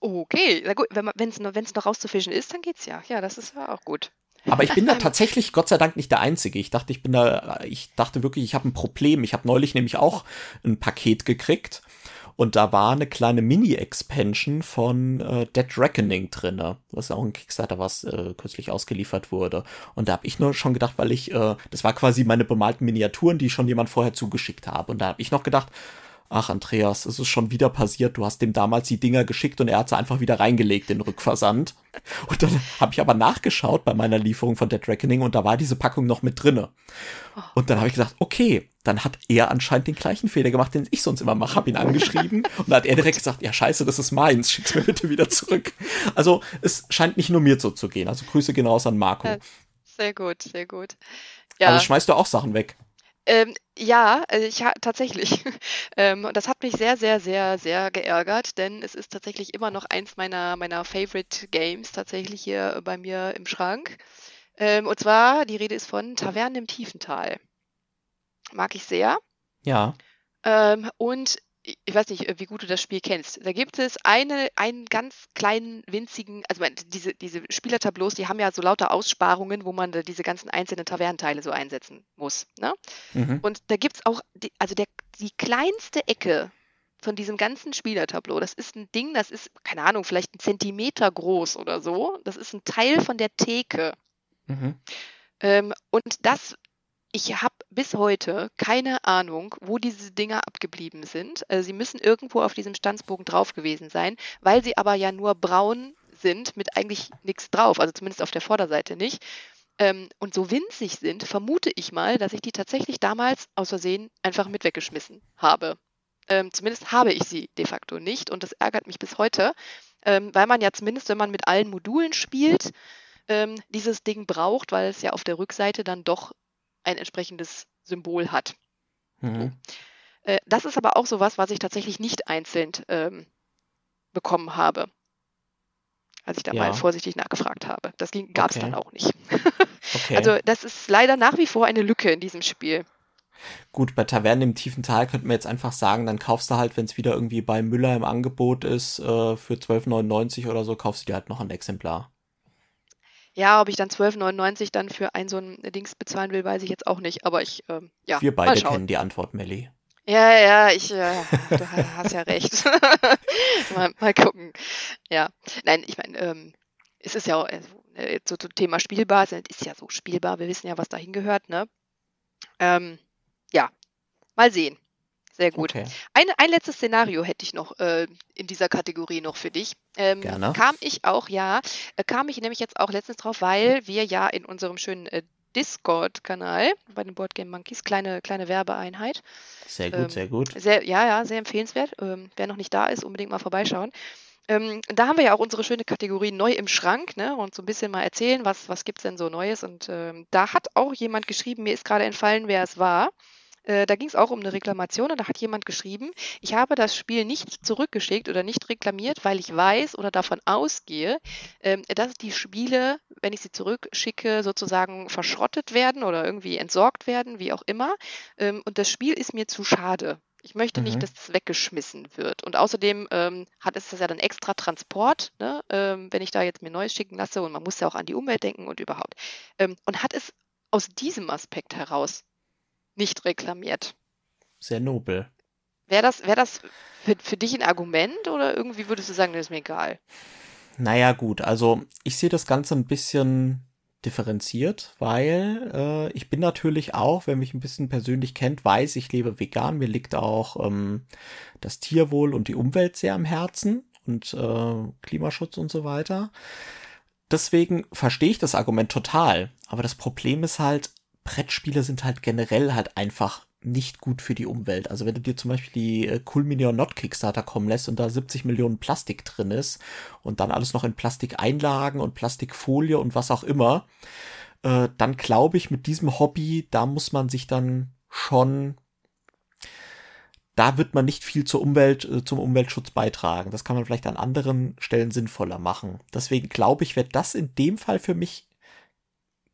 Okay, na gut, wenn es noch, noch rauszufischen ist, dann geht's ja. Ja, das ist ja auch gut. Aber ich bin da tatsächlich Gott sei Dank nicht der Einzige. Ich dachte, ich bin da, ich dachte wirklich, ich habe ein Problem. Ich habe neulich nämlich auch ein Paket gekriegt und da war eine kleine Mini-Expansion von äh, Dead Reckoning drinne, was auch ein Kickstarter, was äh, kürzlich ausgeliefert wurde. Und da habe ich nur schon gedacht, weil ich, äh, das war quasi meine bemalten Miniaturen, die schon jemand vorher zugeschickt habe. Und da habe ich noch gedacht, ach Andreas, es ist schon wieder passiert, du hast dem damals die Dinger geschickt und er hat sie einfach wieder reingelegt, den Rückversand. Und dann habe ich aber nachgeschaut bei meiner Lieferung von Dead Reckoning und da war diese Packung noch mit drinne. Und dann habe ich gesagt, okay, dann hat er anscheinend den gleichen Fehler gemacht, den ich sonst immer mache, habe ihn angeschrieben und dann hat er direkt gesagt, ja scheiße, das ist meins, schick's mir bitte wieder zurück. Also es scheint nicht nur mir so zu gehen. Also Grüße gehen raus an Marco. Sehr gut, sehr gut. Ja. Also schmeißt du auch Sachen weg? Ähm, ja, also ich ha tatsächlich. ähm, und das hat mich sehr, sehr, sehr, sehr geärgert, denn es ist tatsächlich immer noch eins meiner, meiner Favorite Games tatsächlich hier bei mir im Schrank. Ähm, und zwar, die Rede ist von Tavernen im Tiefental. Mag ich sehr. Ja. Ähm, und ich weiß nicht, wie gut du das Spiel kennst. Da gibt es eine, einen ganz kleinen, winzigen, also diese, diese Spielertableaus, die haben ja so lauter Aussparungen, wo man diese ganzen einzelnen Tavernenteile so einsetzen muss. Ne? Mhm. Und da gibt es auch, die, also der, die kleinste Ecke von diesem ganzen Spielertableau, das ist ein Ding, das ist, keine Ahnung, vielleicht ein Zentimeter groß oder so. Das ist ein Teil von der Theke. Mhm. Ähm, und das ich habe bis heute keine Ahnung, wo diese Dinger abgeblieben sind. Also sie müssen irgendwo auf diesem Stanzbogen drauf gewesen sein, weil sie aber ja nur braun sind mit eigentlich nichts drauf, also zumindest auf der Vorderseite nicht. Ähm, und so winzig sind, vermute ich mal, dass ich die tatsächlich damals aus Versehen einfach mit weggeschmissen habe. Ähm, zumindest habe ich sie de facto nicht und das ärgert mich bis heute, ähm, weil man ja zumindest, wenn man mit allen Modulen spielt, ähm, dieses Ding braucht, weil es ja auf der Rückseite dann doch ein entsprechendes Symbol hat. Mhm. Äh, das ist aber auch so was, was ich tatsächlich nicht einzeln ähm, bekommen habe, als ich da ja. mal vorsichtig nachgefragt habe. Das gab es okay. dann auch nicht. okay. Also das ist leider nach wie vor eine Lücke in diesem Spiel. Gut, bei Tavernen im tiefen Tal könnten wir jetzt einfach sagen, dann kaufst du halt, wenn es wieder irgendwie bei Müller im Angebot ist, äh, für 12,99 oder so, kaufst du dir halt noch ein Exemplar. Ja, ob ich dann 12,99 dann für ein so ein Dings bezahlen will, weiß ich jetzt auch nicht. Aber ich, ähm, ja. Wir beide kennen die Antwort, Melli. Ja, ja, ich, äh, du hast ja recht. mal, mal gucken. Ja, nein, ich meine, ähm, es ist ja auch, äh, so zum Thema spielbar, es ist ja so spielbar, wir wissen ja, was dahin gehört, ne? Ähm, ja, mal sehen. Sehr gut. Okay. Ein, ein letztes Szenario hätte ich noch äh, in dieser Kategorie noch für dich. Ähm, Gerne. Kam ich auch, ja, äh, kam ich nämlich jetzt auch letztens drauf, weil wir ja in unserem schönen äh, Discord-Kanal bei den Boardgame Monkeys, kleine, kleine Werbeeinheit. Sehr gut, ähm, sehr gut. Sehr, ja, ja, sehr empfehlenswert. Ähm, wer noch nicht da ist, unbedingt mal vorbeischauen. Ähm, da haben wir ja auch unsere schöne Kategorie neu im Schrank, ne? Und so ein bisschen mal erzählen, was, was gibt es denn so Neues. Und ähm, da hat auch jemand geschrieben, mir ist gerade entfallen, wer es war. Äh, da ging es auch um eine Reklamation und da hat jemand geschrieben, ich habe das Spiel nicht zurückgeschickt oder nicht reklamiert, weil ich weiß oder davon ausgehe, ähm, dass die Spiele, wenn ich sie zurückschicke, sozusagen verschrottet werden oder irgendwie entsorgt werden, wie auch immer. Ähm, und das Spiel ist mir zu schade. Ich möchte mhm. nicht, dass es weggeschmissen wird. Und außerdem ähm, hat es das ja dann extra Transport, ne? ähm, wenn ich da jetzt mir Neues schicken lasse und man muss ja auch an die Umwelt denken und überhaupt. Ähm, und hat es aus diesem Aspekt heraus nicht reklamiert. Sehr nobel. Wäre das, wär das für, für dich ein Argument oder irgendwie würdest du sagen, das ist mir egal? Naja, gut, also ich sehe das Ganze ein bisschen differenziert, weil äh, ich bin natürlich auch, wer mich ein bisschen persönlich kennt, weiß, ich lebe vegan. Mir liegt auch ähm, das Tierwohl und die Umwelt sehr am Herzen und äh, Klimaschutz und so weiter. Deswegen verstehe ich das Argument total. Aber das Problem ist halt, Brettspiele sind halt generell halt einfach nicht gut für die Umwelt. Also wenn du dir zum Beispiel die äh, Cool Mini or Not Kickstarter kommen lässt und da 70 Millionen Plastik drin ist und dann alles noch in Plastikeinlagen und Plastikfolie und was auch immer, äh, dann glaube ich, mit diesem Hobby, da muss man sich dann schon da wird man nicht viel zur Umwelt, äh, zum Umweltschutz beitragen. Das kann man vielleicht an anderen Stellen sinnvoller machen. Deswegen glaube ich, wäre das in dem Fall für mich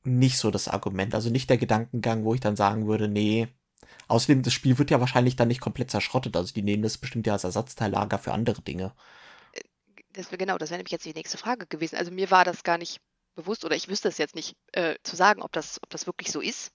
nicht so das Argument. Also nicht der Gedankengang, wo ich dann sagen würde, nee. Außerdem, das Spiel wird ja wahrscheinlich dann nicht komplett zerschrottet. Also die nehmen das bestimmt ja als Ersatzteillager für andere Dinge. Äh, das, genau, das wäre nämlich jetzt die nächste Frage gewesen. Also mir war das gar nicht bewusst oder ich wüsste es jetzt nicht äh, zu sagen, ob das, ob das wirklich so ist.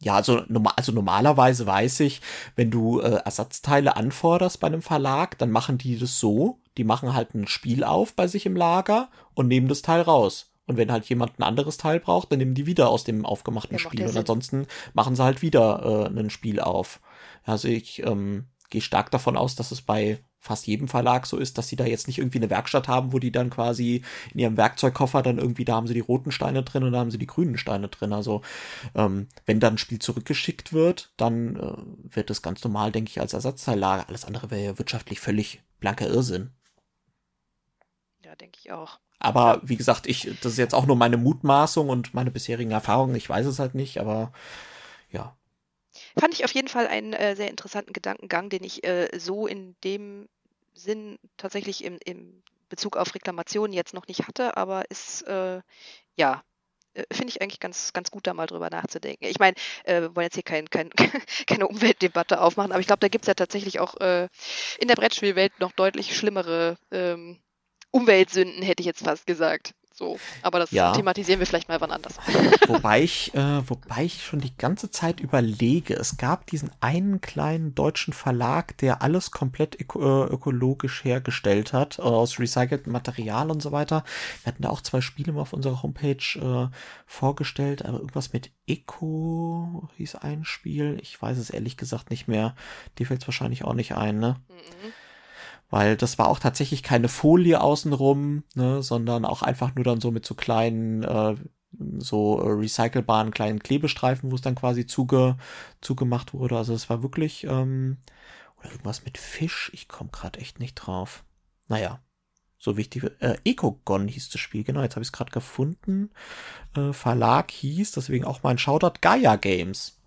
Ja, also, also normalerweise weiß ich, wenn du äh, Ersatzteile anforderst bei einem Verlag, dann machen die das so, die machen halt ein Spiel auf bei sich im Lager und nehmen das Teil raus. Und wenn halt jemand ein anderes Teil braucht, dann nehmen die wieder aus dem aufgemachten ja, Spiel. Und ansonsten machen sie halt wieder äh, ein Spiel auf. Also ich ähm, gehe stark davon aus, dass es bei fast jedem Verlag so ist, dass sie da jetzt nicht irgendwie eine Werkstatt haben, wo die dann quasi in ihrem Werkzeugkoffer dann irgendwie, da haben sie die roten Steine drin und da haben sie die grünen Steine drin. Also ähm, wenn dann ein Spiel zurückgeschickt wird, dann äh, wird es ganz normal, denke ich, als Ersatzteillager. Alles andere wäre ja wirtschaftlich völlig blanker Irrsinn. Ja, denke ich auch. Aber wie gesagt, ich, das ist jetzt auch nur meine Mutmaßung und meine bisherigen Erfahrungen. Ich weiß es halt nicht, aber ja. Fand ich auf jeden Fall einen äh, sehr interessanten Gedankengang, den ich äh, so in dem Sinn tatsächlich im, im Bezug auf Reklamationen jetzt noch nicht hatte, aber ist äh, ja äh, finde ich eigentlich ganz, ganz gut, da mal drüber nachzudenken. Ich meine, äh, wir wollen jetzt hier kein, kein, keine Umweltdebatte aufmachen, aber ich glaube, da gibt es ja tatsächlich auch äh, in der Brettspielwelt noch deutlich schlimmere ähm, Umweltsünden, hätte ich jetzt fast gesagt. So, aber das ja. thematisieren wir vielleicht mal wann anders. wobei ich, äh, wobei ich schon die ganze Zeit überlege, es gab diesen einen kleinen deutschen Verlag, der alles komplett öko äh, ökologisch hergestellt hat, äh, aus recyceltem Material und so weiter. Wir hatten da auch zwei Spiele mal auf unserer Homepage äh, vorgestellt, aber irgendwas mit Eco hieß ein Spiel. Ich weiß es ehrlich gesagt nicht mehr. Die fällt es wahrscheinlich auch nicht ein, ne? Mhm weil das war auch tatsächlich keine Folie außenrum, ne, sondern auch einfach nur dann so mit so kleinen, äh, so recycelbaren kleinen Klebestreifen, wo es dann quasi zuge, zugemacht wurde. Also es war wirklich, ähm, oder irgendwas mit Fisch, ich komme gerade echt nicht drauf. Naja, so wichtig. Äh, Ecogon hieß das Spiel, genau, jetzt habe ich es gerade gefunden. Äh, Verlag hieß, deswegen auch mein Shoutout, Gaia Games.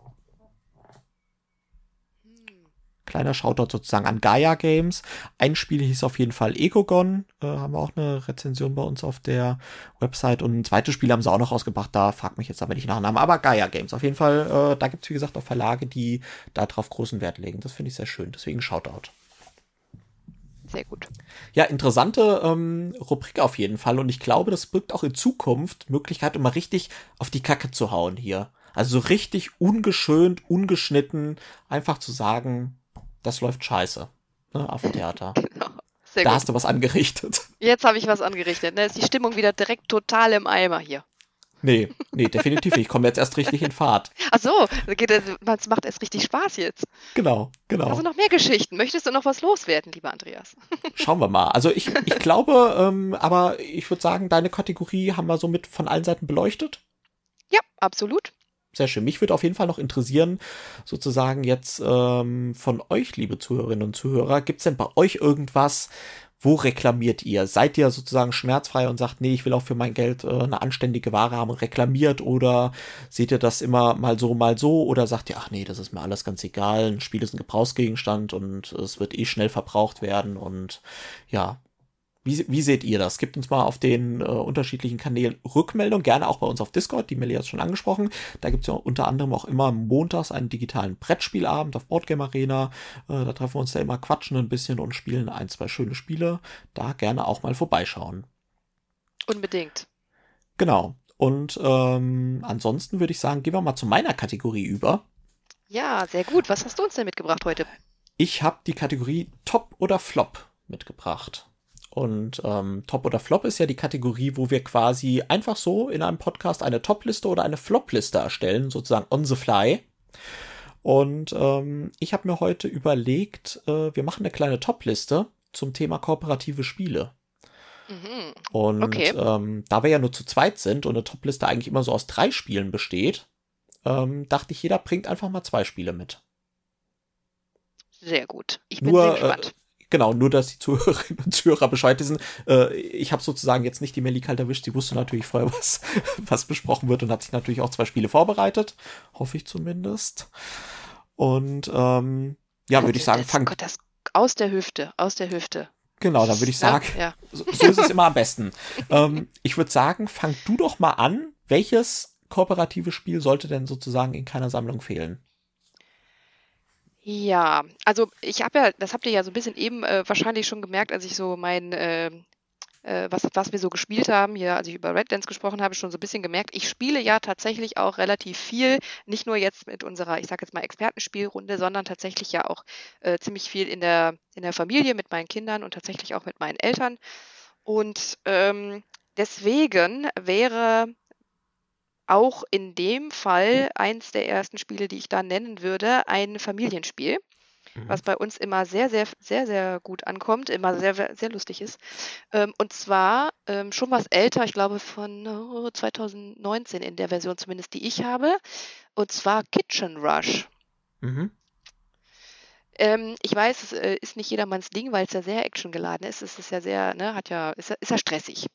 Kleiner Shoutout sozusagen an Gaia Games. Ein Spiel hieß auf jeden Fall Ecogon, äh, haben wir auch eine Rezension bei uns auf der Website und ein zweites Spiel haben sie auch noch rausgebracht, da fragt mich jetzt aber nicht nach Namen, aber Gaia Games auf jeden Fall, äh, da gibt's wie gesagt auch Verlage, die darauf großen Wert legen. Das finde ich sehr schön, deswegen Shoutout. Sehr gut. Ja, interessante ähm, Rubrik auf jeden Fall und ich glaube, das birgt auch in Zukunft Möglichkeit, immer richtig auf die Kacke zu hauen hier. Also so richtig ungeschönt, ungeschnitten, einfach zu sagen, das läuft scheiße. Ne, Affentheater. Genau. Sehr Da gut. hast du was angerichtet. Jetzt habe ich was angerichtet. Ne? Ist die Stimmung wieder direkt total im Eimer hier. Nee, nee, definitiv nicht. Ich komme jetzt erst richtig in Fahrt. Ach so, da es macht erst richtig Spaß jetzt. Genau, genau. Also noch mehr Geschichten. Möchtest du noch was loswerden, lieber Andreas? Schauen wir mal. Also ich, ich glaube, ähm, aber ich würde sagen, deine Kategorie haben wir somit von allen Seiten beleuchtet. Ja, absolut. Sehr schön. Mich würde auf jeden Fall noch interessieren, sozusagen jetzt ähm, von euch, liebe Zuhörerinnen und Zuhörer, gibt es denn bei euch irgendwas, wo reklamiert ihr? Seid ihr sozusagen schmerzfrei und sagt, nee, ich will auch für mein Geld äh, eine anständige Ware haben und reklamiert? Oder seht ihr das immer mal so, mal so? Oder sagt ihr, ach nee, das ist mir alles ganz egal, ein Spiel ist ein Gebrauchsgegenstand und es wird eh schnell verbraucht werden und ja. Wie, wie seht ihr das? Gebt uns mal auf den äh, unterschiedlichen Kanälen Rückmeldung, gerne auch bei uns auf Discord, die Melli hat schon angesprochen. Da gibt's ja unter anderem auch immer montags einen digitalen Brettspielabend auf Boardgame Arena. Äh, da treffen wir uns da immer, quatschen ein bisschen und spielen ein, zwei schöne Spiele. Da gerne auch mal vorbeischauen. Unbedingt. Genau. Und ähm, ansonsten würde ich sagen, gehen wir mal zu meiner Kategorie über. Ja, sehr gut. Was hast du uns denn mitgebracht heute? Ich habe die Kategorie Top oder Flop mitgebracht. Und ähm, Top oder Flop ist ja die Kategorie, wo wir quasi einfach so in einem Podcast eine Top-Liste oder eine Flop-Liste erstellen, sozusagen on the fly. Und ähm, ich habe mir heute überlegt, äh, wir machen eine kleine Top-Liste zum Thema kooperative Spiele. Mhm. Und Okay. ähm, da wir ja nur zu zweit sind und eine Top-Liste eigentlich immer so aus drei Spielen besteht, ähm, dachte ich, jeder bringt einfach mal zwei Spiele mit. Sehr gut. Ich bin Nur, sehr äh, gespannt. Genau, nur dass die Zuhörerinnen und Zuhörer Bescheid wissen. Äh, ich habe sozusagen jetzt nicht die Melli kalt erwischt. Sie wusste natürlich vorher, was, was besprochen wird und hat sich natürlich auch zwei Spiele vorbereitet. Hoffe ich zumindest. Und ähm, ja, würde ich sagen, das, fang. Gott, das aus der Hüfte, aus der Hüfte. Genau, dann würde ich sagen, Ja, ja. so, so ist es immer am besten. ähm, ich würde sagen, fang du doch mal an. Welches kooperative Spiel sollte denn sozusagen in keiner Sammlung fehlen? Ja, also ich habe ja, das habt ihr ja so ein bisschen eben äh, wahrscheinlich schon gemerkt, als ich so mein, äh, äh, was, was wir so gespielt haben, hier, als ich über Red Dance gesprochen habe, schon so ein bisschen gemerkt, ich spiele ja tatsächlich auch relativ viel, nicht nur jetzt mit unserer, ich sage jetzt mal Expertenspielrunde, sondern tatsächlich ja auch äh, ziemlich viel in der, in der Familie mit meinen Kindern und tatsächlich auch mit meinen Eltern. Und ähm, deswegen wäre auch in dem Fall eins der ersten Spiele, die ich da nennen würde, ein Familienspiel, was bei uns immer sehr, sehr, sehr, sehr gut ankommt, immer sehr, sehr lustig ist. Ähm, und zwar ähm, schon was älter, ich glaube von oh, 2019 in der Version zumindest, die ich habe, und zwar Kitchen Rush. Mhm. Ähm, ich weiß, es äh, ist nicht jedermanns Ding, weil es ja sehr actiongeladen ist. Es ist ja sehr, ne, hat ja, ist ja, ist ja stressig.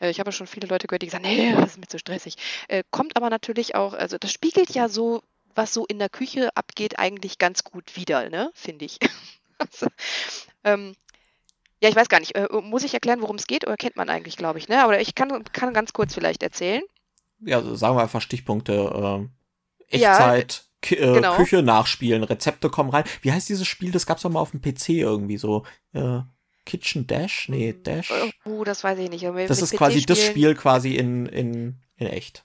Äh, Ich habe ja schon viele Leute gehört, die gesagt haben, nee, das ist mir zu stressig. Äh, kommt aber natürlich auch, also das spiegelt ja so, was so in der Küche abgeht, eigentlich ganz gut wider, ne, finde ich. also, ähm, ja, ich weiß gar nicht, äh, muss ich erklären, worum es geht, oder kennt man eigentlich, glaube ich, ne? Aber ich kann, kann ganz kurz vielleicht erzählen. Ja, also sagen wir einfach Stichpunkte. Äh, Ja, Echtzeit, äh, genau. Küche nachspielen, Rezepte kommen rein. Wie heißt dieses Spiel? Das gab's doch mal auf dem PC irgendwie so. Äh, Kitchen Dash? Nee, Dash. Oh, das weiß ich nicht. Das ist quasi das Spiel quasi in, in, in echt.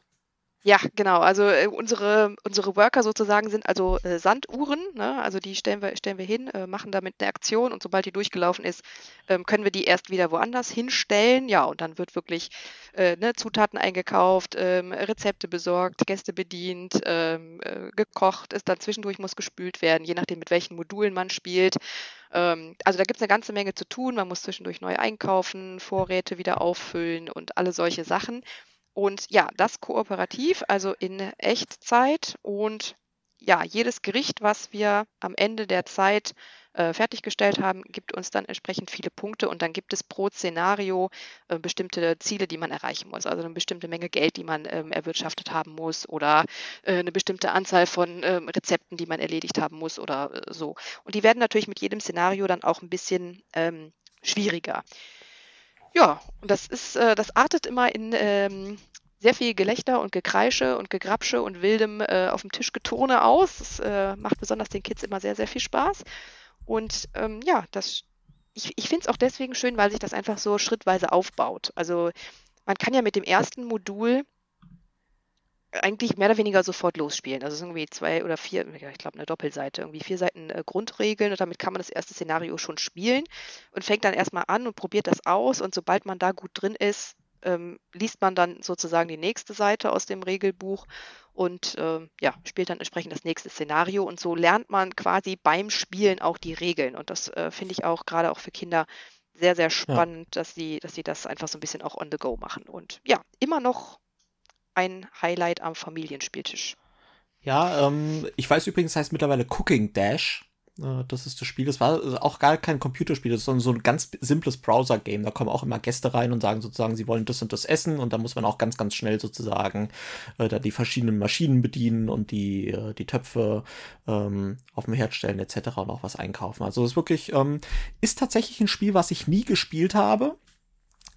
Ja, genau. Also äh, unsere, unsere Worker sozusagen sind also äh, Sanduhren. Ne? Also die stellen wir, stellen wir hin, äh, machen damit eine Aktion und sobald die durchgelaufen ist, ähm, können wir die erst wieder woanders hinstellen. Ja, und dann wird wirklich äh, ne, Zutaten eingekauft, ähm, Rezepte besorgt, Gäste bedient, ähm, äh, gekocht, ist dann zwischendurch muss gespült werden, je nachdem mit welchen Modulen man spielt. Ähm, also da gibt es eine ganze Menge zu tun. Man muss zwischendurch neu einkaufen, Vorräte wieder auffüllen und alle solche Sachen. Und ja, das kooperativ, also in Echtzeit. Und ja, jedes Gericht, was wir am Ende der Zeit äh, fertiggestellt haben, gibt uns dann entsprechend viele Punkte. Und dann gibt es pro Szenario äh, bestimmte Ziele, die man erreichen muss. Also eine bestimmte Menge Geld, die man ähm, erwirtschaftet haben muss oder äh, eine bestimmte Anzahl von ähm, Rezepten, die man erledigt haben muss oder so. Und die werden natürlich mit jedem Szenario dann auch ein bisschen ähm, schwieriger. Ja, und das ist, äh, das artet immer in ähm, sehr viel Gelächter und Gekreische und Gegrapsche und wildem äh, auf dem Tisch Geturne aus. Das äh, macht besonders den Kids immer sehr, sehr viel Spaß. Und ähm, ja, das, ich, ich finde es auch deswegen schön, weil sich das einfach so schrittweise aufbaut. Also man kann ja mit dem ersten Modul eigentlich mehr oder weniger sofort losspielen. Also es ist irgendwie zwei oder vier, ich glaube eine Doppelseite, irgendwie vier Seiten äh, Grundregeln und damit kann man das erste Szenario schon spielen und fängt dann erstmal an und probiert das aus und sobald man da gut drin ist, ähm, liest man dann sozusagen die nächste Seite aus dem Regelbuch und ähm, ja, spielt dann entsprechend das nächste Szenario und so lernt man quasi beim Spielen auch die Regeln und das äh, finde ich auch gerade auch für Kinder sehr, sehr spannend, ja. dass sie, dass sie das einfach so ein bisschen auch on the go machen. Und ja, immer noch ein Highlight am Familienspieltisch. Ja, ähm, ich weiß übrigens, heißt mittlerweile Cooking Dash. Äh, das ist das Spiel. Das war auch gar kein Computerspiel, das ist so ein ganz simples Browser-Game. Da kommen auch immer Gäste rein und sagen sozusagen, sie wollen das und das essen und da muss man auch ganz, ganz schnell sozusagen äh, da die verschiedenen Maschinen bedienen und die, äh, die Töpfe ähm, auf dem Herd stellen etc. und auch was einkaufen. Also das ist wirklich, ähm, ist tatsächlich ein Spiel, was ich nie gespielt habe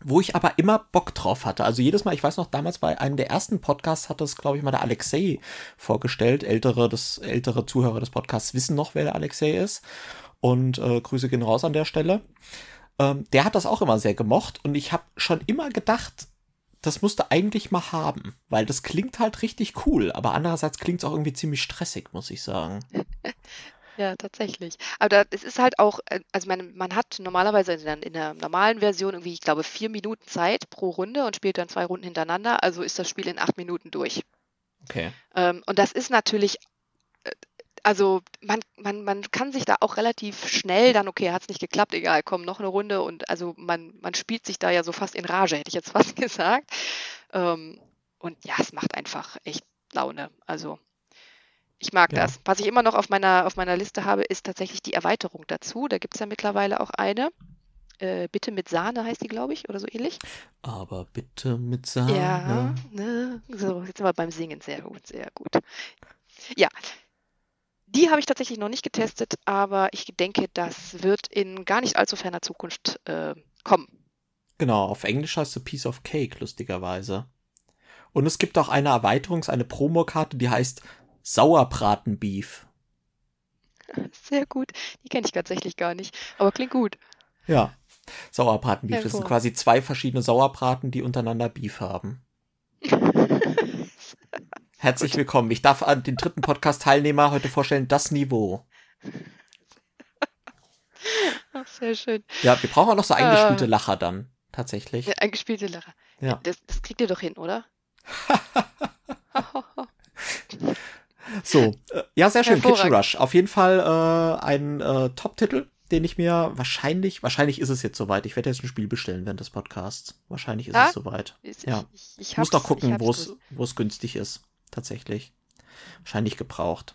wo ich aber immer Bock drauf hatte. Also jedes Mal, ich weiß noch, damals bei einem der ersten Podcasts hat das, glaube ich, mal der Alexei vorgestellt. Ältere, das, ältere Zuhörer des Podcasts wissen noch, wer der Alexei ist. Und äh, Grüße gehen raus an der Stelle. Ähm, der hat das auch immer sehr gemocht und ich habe schon immer gedacht, das musste eigentlich mal haben, weil das klingt halt richtig cool, aber andererseits klingt es auch irgendwie ziemlich stressig, muss ich sagen. Ja, tatsächlich. Aber es ist halt auch, äh, also man, man hat normalerweise in der, in der normalen Version irgendwie, ich glaube, vier Minuten Zeit pro Runde und spielt dann zwei Runden hintereinander. Also ist das Spiel in acht Minuten durch. Okay. Ähm, und das ist natürlich, äh, also man, man, man kann sich da auch relativ schnell dann, okay, hat es nicht geklappt, egal, komm, noch eine Runde. Und also man, man spielt sich da ja so fast in Rage, hätte ich jetzt fast gesagt. Ähm, und ja, es macht einfach echt Laune. Also ich mag ja. das. Was ich immer noch auf meiner, auf meiner Liste habe, ist tatsächlich die Erweiterung dazu. Da gibt es ja mittlerweile auch eine. Äh, bitte mit Sahne heißt die, glaube ich, oder so ähnlich. Aber bitte mit Sahne. Ja, ne? So, jetzt sind wir beim Singen. Sehr gut, sehr gut. Ja, die habe ich tatsächlich noch nicht getestet, aber ich denke, das wird in gar nicht allzu ferner Zukunft äh, kommen. Genau, auf Englisch heißt es Piece of Cake, lustigerweise. Und es gibt auch eine Erweiterungs-, eine Promokarte, die heißt Sauerbratenbeef. Sehr gut. Die kenne ich tatsächlich gar nicht, aber klingt gut. Ja. Sauerbratenbeef. Das sind quasi zwei verschiedene Sauerbraten, die untereinander Beef haben. Herzlich willkommen. Ich darf an den dritten Podcast-Teilnehmer heute vorstellen, das Niveau. Ach, sehr schön. Ja, wir brauchen auch noch so eingespielte äh, Lacher dann, tatsächlich. Ja, eingespielte Lacher. Ja. Das, das kriegt ihr doch hin, oder? So, ja, sehr schön. Kitchen Rush. Auf jeden Fall äh, ein äh, Top-Titel, den ich mir wahrscheinlich, wahrscheinlich ist es jetzt soweit. Ich werde jetzt ein Spiel bestellen während des Podcasts. Wahrscheinlich ist ja? es soweit. Ich, ja. Ich, ich muss doch gucken, wo es, wo es günstig ist. Tatsächlich. Wahrscheinlich gebraucht.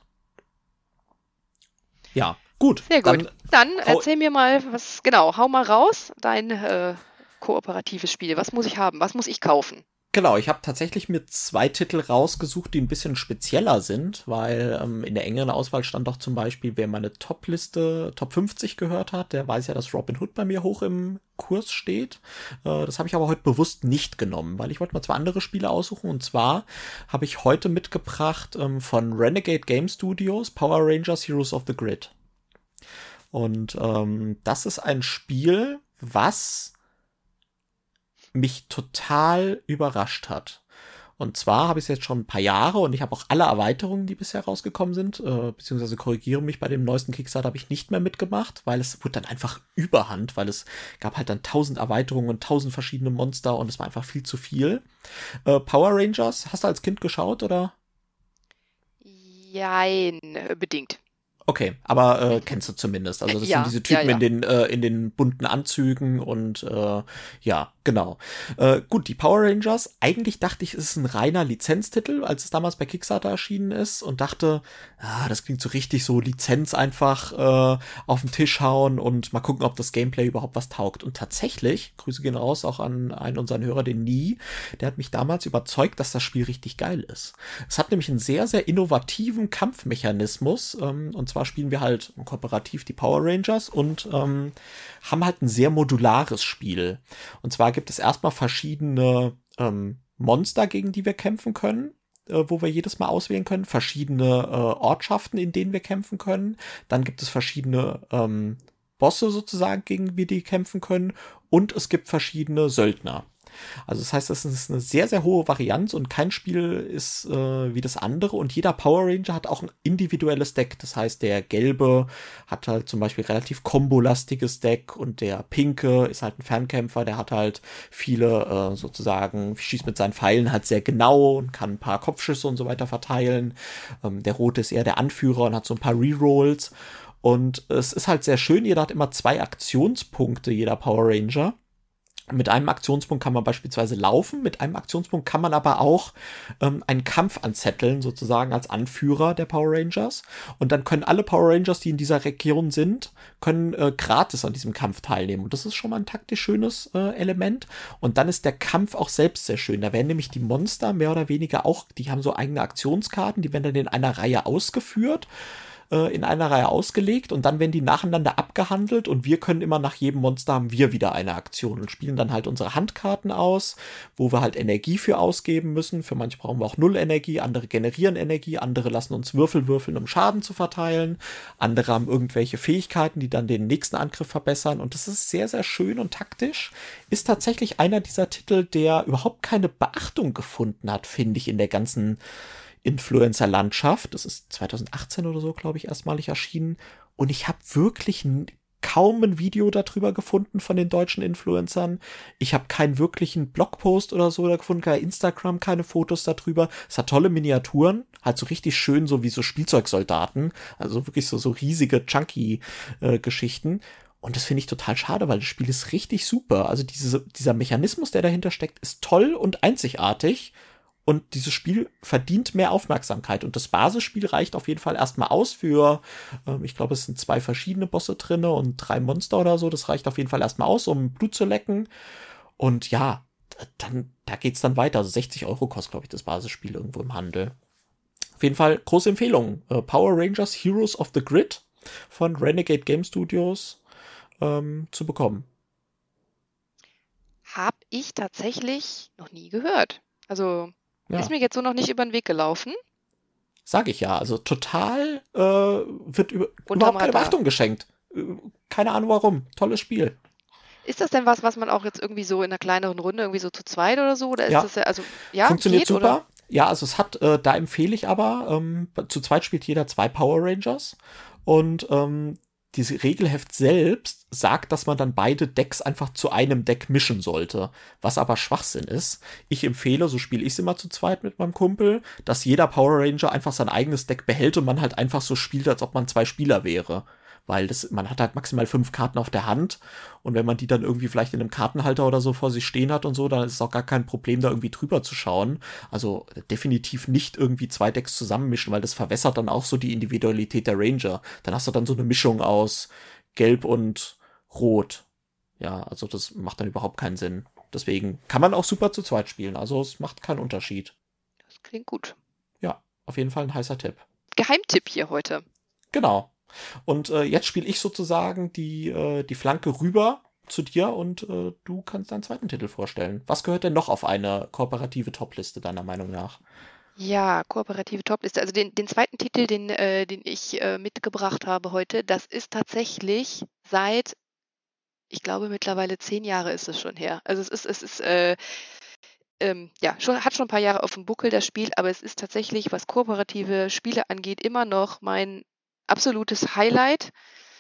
Ja, gut. Sehr gut. Dann, dann erzähl mir mal, was, genau, hau mal raus, dein äh, kooperatives Spiel. Was muss ich haben? Was muss ich kaufen? Genau, ich habe tatsächlich mir zwei Titel rausgesucht, die ein bisschen spezieller sind, weil ähm, in der engeren Auswahl stand doch zum Beispiel, wer meine Top-Liste, Top 50 gehört hat, der weiß ja, dass Robin Hood bei mir hoch im Kurs steht. Äh, das habe ich aber heute bewusst nicht genommen, weil ich wollte mal zwei andere Spiele aussuchen. Und zwar habe ich heute mitgebracht ähm, von Renegade Game Studios Power Rangers Heroes of the Grid. Und ähm, das ist ein Spiel, was mich total überrascht hat. Und zwar habe ich es jetzt schon ein paar Jahre und ich habe auch alle Erweiterungen, die bisher rausgekommen sind, äh, beziehungsweise korrigiere mich, bei dem neuesten Kickstarter habe ich nicht mehr mitgemacht, weil es wurde dann einfach überhand, weil es gab halt dann tausend Erweiterungen und tausend verschiedene Monster und es war einfach viel zu viel. Äh, Power Rangers, hast du als Kind geschaut oder? Jein, bedingt. Okay, aber äh, kennst du zumindest. Also das ja, sind diese Typen ja, ja. in den äh, in den bunten Anzügen und äh, ja, genau. Äh, gut, die Power Rangers. Eigentlich dachte ich, es ist ein reiner Lizenztitel, als es damals bei Kickstarter erschienen ist und dachte, ah, das klingt so richtig so Lizenz einfach äh, auf den Tisch hauen und mal gucken, ob das Gameplay überhaupt was taugt. Und tatsächlich, Grüße gehen raus auch an einen unserer Hörer, den Nie, der hat mich damals überzeugt, dass das Spiel richtig geil ist. Es hat nämlich einen sehr sehr innovativen Kampfmechanismus ähm, und zwar spielen wir halt kooperativ die Power Rangers und ähm, haben halt ein sehr modulares Spiel. Und zwar gibt es erstmal verschiedene ähm, Monster, gegen die wir kämpfen können äh, wo wir jedes Mal auswählen können, verschiedene äh, Ortschaften, in denen wir kämpfen können. Dann gibt es verschiedene ähm, Bosse sozusagen, gegen die wir kämpfen können. Und es gibt verschiedene Söldner. Also das heißt, das ist eine sehr, sehr hohe Varianz und kein Spiel ist äh, wie das andere und jeder Power Ranger hat auch ein individuelles Deck. Das heißt, der gelbe hat halt zum Beispiel relativ kombolastiges Deck und der pinke ist halt ein Fernkämpfer, der hat halt viele äh, sozusagen, schießt mit seinen Pfeilen halt sehr genau und kann ein paar Kopfschüsse und so weiter verteilen. Ähm, der rote ist eher der Anführer und hat so ein paar Rerolls. Und es ist halt sehr schön, jeder hat immer zwei Aktionspunkte, jeder Power Ranger. Mit einem Aktionspunkt kann man beispielsweise laufen, mit einem Aktionspunkt kann man aber auch ähm, einen Kampf anzetteln, sozusagen als Anführer der Power Rangers. Und dann können alle Power Rangers, die in dieser Region sind, können äh, gratis an diesem Kampf teilnehmen. Und das ist schon mal ein taktisch schönes äh, Element. Und dann ist der Kampf auch selbst sehr schön. Da werden nämlich die Monster mehr oder weniger auch, die haben so eigene Aktionskarten, die werden dann in einer Reihe ausgeführt äh, in einer Reihe ausgelegt und dann werden die nacheinander abgehandelt und wir können immer nach jedem Monster haben wir wieder eine Aktion und spielen dann halt unsere Handkarten aus, wo wir halt Energie für ausgeben müssen. Für manche brauchen wir auch Null Energie, andere generieren Energie, andere lassen uns Würfel würfeln, um Schaden zu verteilen, andere haben irgendwelche Fähigkeiten, die dann den nächsten Angriff verbessern und das ist sehr, sehr schön und taktisch. Ist tatsächlich einer dieser Titel, der überhaupt keine Beachtung gefunden hat, finde ich, in der ganzen Influencer-Landschaft. Das ist 2018 oder so, glaube ich, erstmalig erschienen. Und ich habe wirklich kaum ein Video darüber gefunden von den deutschen Influencern. Ich habe keinen wirklichen Blogpost oder so da gefunden, kein Instagram, keine Fotos darüber. Es hat tolle Miniaturen, halt so richtig schön, so wie so Spielzeugsoldaten, also wirklich so, so riesige, chunky äh, Geschichten. Und das finde ich total schade, weil das Spiel ist richtig super. Also diese, dieser Mechanismus, der dahinter steckt, ist toll und einzigartig. Und dieses Spiel verdient mehr Aufmerksamkeit. Und das Basisspiel reicht auf jeden Fall erstmal aus für, äh, ich glaube, es sind zwei verschiedene Bosse drinne und drei Monster oder so. Das reicht auf jeden Fall erstmal aus, um Blut zu lecken. Und ja, dann, da geht's dann weiter. Also 60 Euro kostet, glaube ich, das Basisspiel irgendwo im Handel. Auf jeden Fall große Empfehlung. Äh, Power Rangers Heroes of the Grid von Renegade Game Studios ähm, zu bekommen. Hab ich tatsächlich noch nie gehört. Also ja. Ist mir jetzt so noch nicht über den Weg gelaufen. Sag ich ja. Also total äh, wird über, überhaupt keine Beachtung geschenkt. Keine Ahnung warum. Tolles Spiel. Ist das denn was, was man auch jetzt irgendwie so in einer kleineren Runde irgendwie so zu zweit oder so? Oder ist ja. das ja, also, ja, Funktioniert geht, super. Oder? Ja, also es hat, äh, da empfehle ich aber, ähm, zu zweit spielt jeder zwei Power Rangers und ähm, diese Regelheft selbst sagt, dass man dann beide Decks einfach zu einem Deck mischen sollte, was aber Schwachsinn ist. Ich empfehle, so spiele ich es immer zu zweit mit meinem Kumpel, dass jeder Power Ranger einfach sein eigenes Deck behält und man halt einfach so spielt, als ob man zwei Spieler wäre weil das, man hat halt maximal fünf Karten auf der Hand und wenn man die dann irgendwie vielleicht in einem Kartenhalter oder so vor sich stehen hat und so, dann ist es auch gar kein Problem, da irgendwie drüber zu schauen. Also definitiv nicht irgendwie zwei Decks zusammenmischen, weil das verwässert dann auch so die Individualität der Ranger. Dann hast du dann so eine Mischung aus Gelb und Rot. Ja, also das macht dann überhaupt keinen Sinn. Deswegen kann man auch super zu zweit spielen. Also es macht keinen Unterschied. Das klingt gut. Ja, auf jeden Fall ein heißer Tipp. Geheimtipp hier heute. Genau. Und äh, jetzt spiele ich sozusagen die, äh, die Flanke rüber zu dir und äh, du kannst deinen zweiten Titel vorstellen. Was gehört denn noch auf eine kooperative Topliste deiner Meinung nach? Ja, kooperative Topliste. Also den, den zweiten Titel, den, äh, den ich äh, mitgebracht habe heute, das ist tatsächlich seit, ich glaube mittlerweile zehn Jahre ist es schon her. Also es ist, es ist, äh, ähm, ja, schon, hat schon ein paar Jahre auf dem Buckel das Spiel, aber es ist tatsächlich, was kooperative Spiele angeht, immer noch mein absolutes Highlight.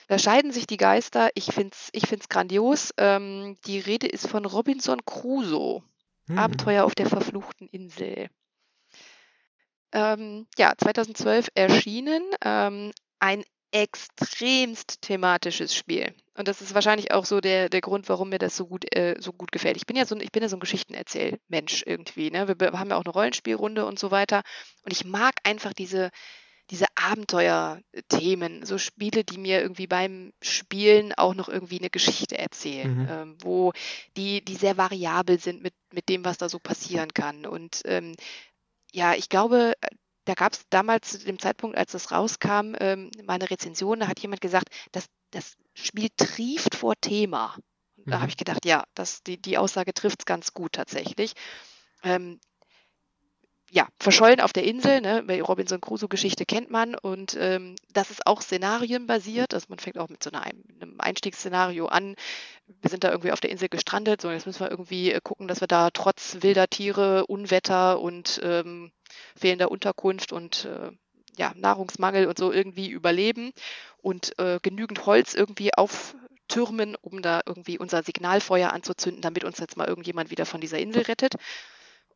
Da scheiden sich die Geister. Ich finde es ich find's grandios. Ähm, die Rede ist von Robinson Crusoe. Hm. Abenteuer auf der verfluchten Insel. Ähm, ja, 2012 erschienen. Ähm, ein extremst thematisches Spiel. Und das ist wahrscheinlich auch so der, der Grund, warum mir das so gut, äh, so gut gefällt. Ich bin ja so, ich bin ja so ein Geschichtenerzählmensch irgendwie. Ne? Wir, wir haben ja auch eine Rollenspielrunde und so weiter. Und ich mag einfach diese, diese Abenteuerthemen, so Spiele, die mir irgendwie beim Spielen auch noch irgendwie eine Geschichte erzählen, mhm. ähm, wo die, die sehr variabel sind mit, mit dem, was da so passieren kann. Und ähm, ja, ich glaube, da gab es damals zu dem Zeitpunkt, als das rauskam, ähm, mal eine Rezension, da hat jemand gesagt, dass das Spiel trieft vor Thema. Und da mhm. habe ich gedacht, ja, das, die, die Aussage trifft es ganz gut tatsächlich. Ähm, ja, verschollen auf der Insel. Ne? Bei Robinson Crusoe-Geschichte kennt man. Und ähm, das ist auch szenarienbasiert. Also man fängt auch mit so einem Einstiegsszenario an. Wir sind da irgendwie auf der Insel gestrandet. So, jetzt müssen wir irgendwie äh, gucken, dass wir da trotz wilder Tiere, Unwetter und ähm, fehlender Unterkunft und äh, ja, Nahrungsmangel und so irgendwie überleben und äh, genügend Holz irgendwie auftürmen, um da irgendwie unser Signalfeuer anzuzünden, damit uns jetzt mal irgendjemand wieder von dieser Insel rettet.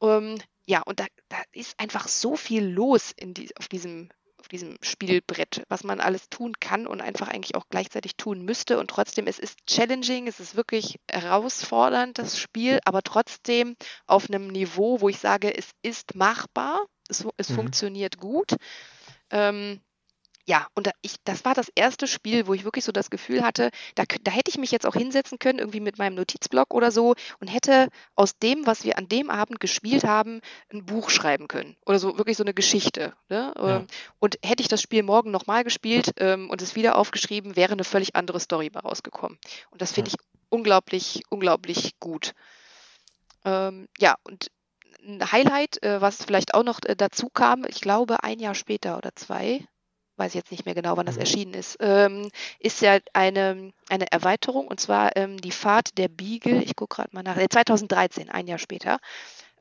Ähm, ja, und da, da, ist einfach so viel los in die, auf, diesem, auf diesem Spielbrett, was man alles tun kann und einfach eigentlich auch gleichzeitig tun müsste. Und trotzdem, es ist challenging, es ist wirklich herausfordernd, das Spiel, aber trotzdem auf einem Niveau, wo ich sage, es ist machbar, es, es mhm. funktioniert gut. Ähm, ja, und da ich, das war das erste Spiel, wo ich wirklich so das Gefühl hatte, da, da hätte ich mich jetzt auch hinsetzen können, irgendwie mit meinem Notizblock oder so, und hätte aus dem, was wir an dem Abend gespielt haben, ein Buch schreiben können. Oder so wirklich so eine Geschichte. Ne? Ja. Ähm, und hätte ich das Spiel morgen nochmal gespielt ähm, und es wieder aufgeschrieben, wäre eine völlig andere Story mal rausgekommen. Und das finde ich unglaublich, unglaublich gut. Ähm, ja, und ein Highlight, äh, was vielleicht auch noch äh, dazu kam, ich glaube ein Jahr später oder zwei, weiß ich jetzt nicht mehr genau, wann das mhm. erschienen ist, ähm, ist ja eine, eine Erweiterung und zwar ähm, die Fahrt der Beagle, ich gucke gerade mal nach, äh, 2013, ein Jahr später,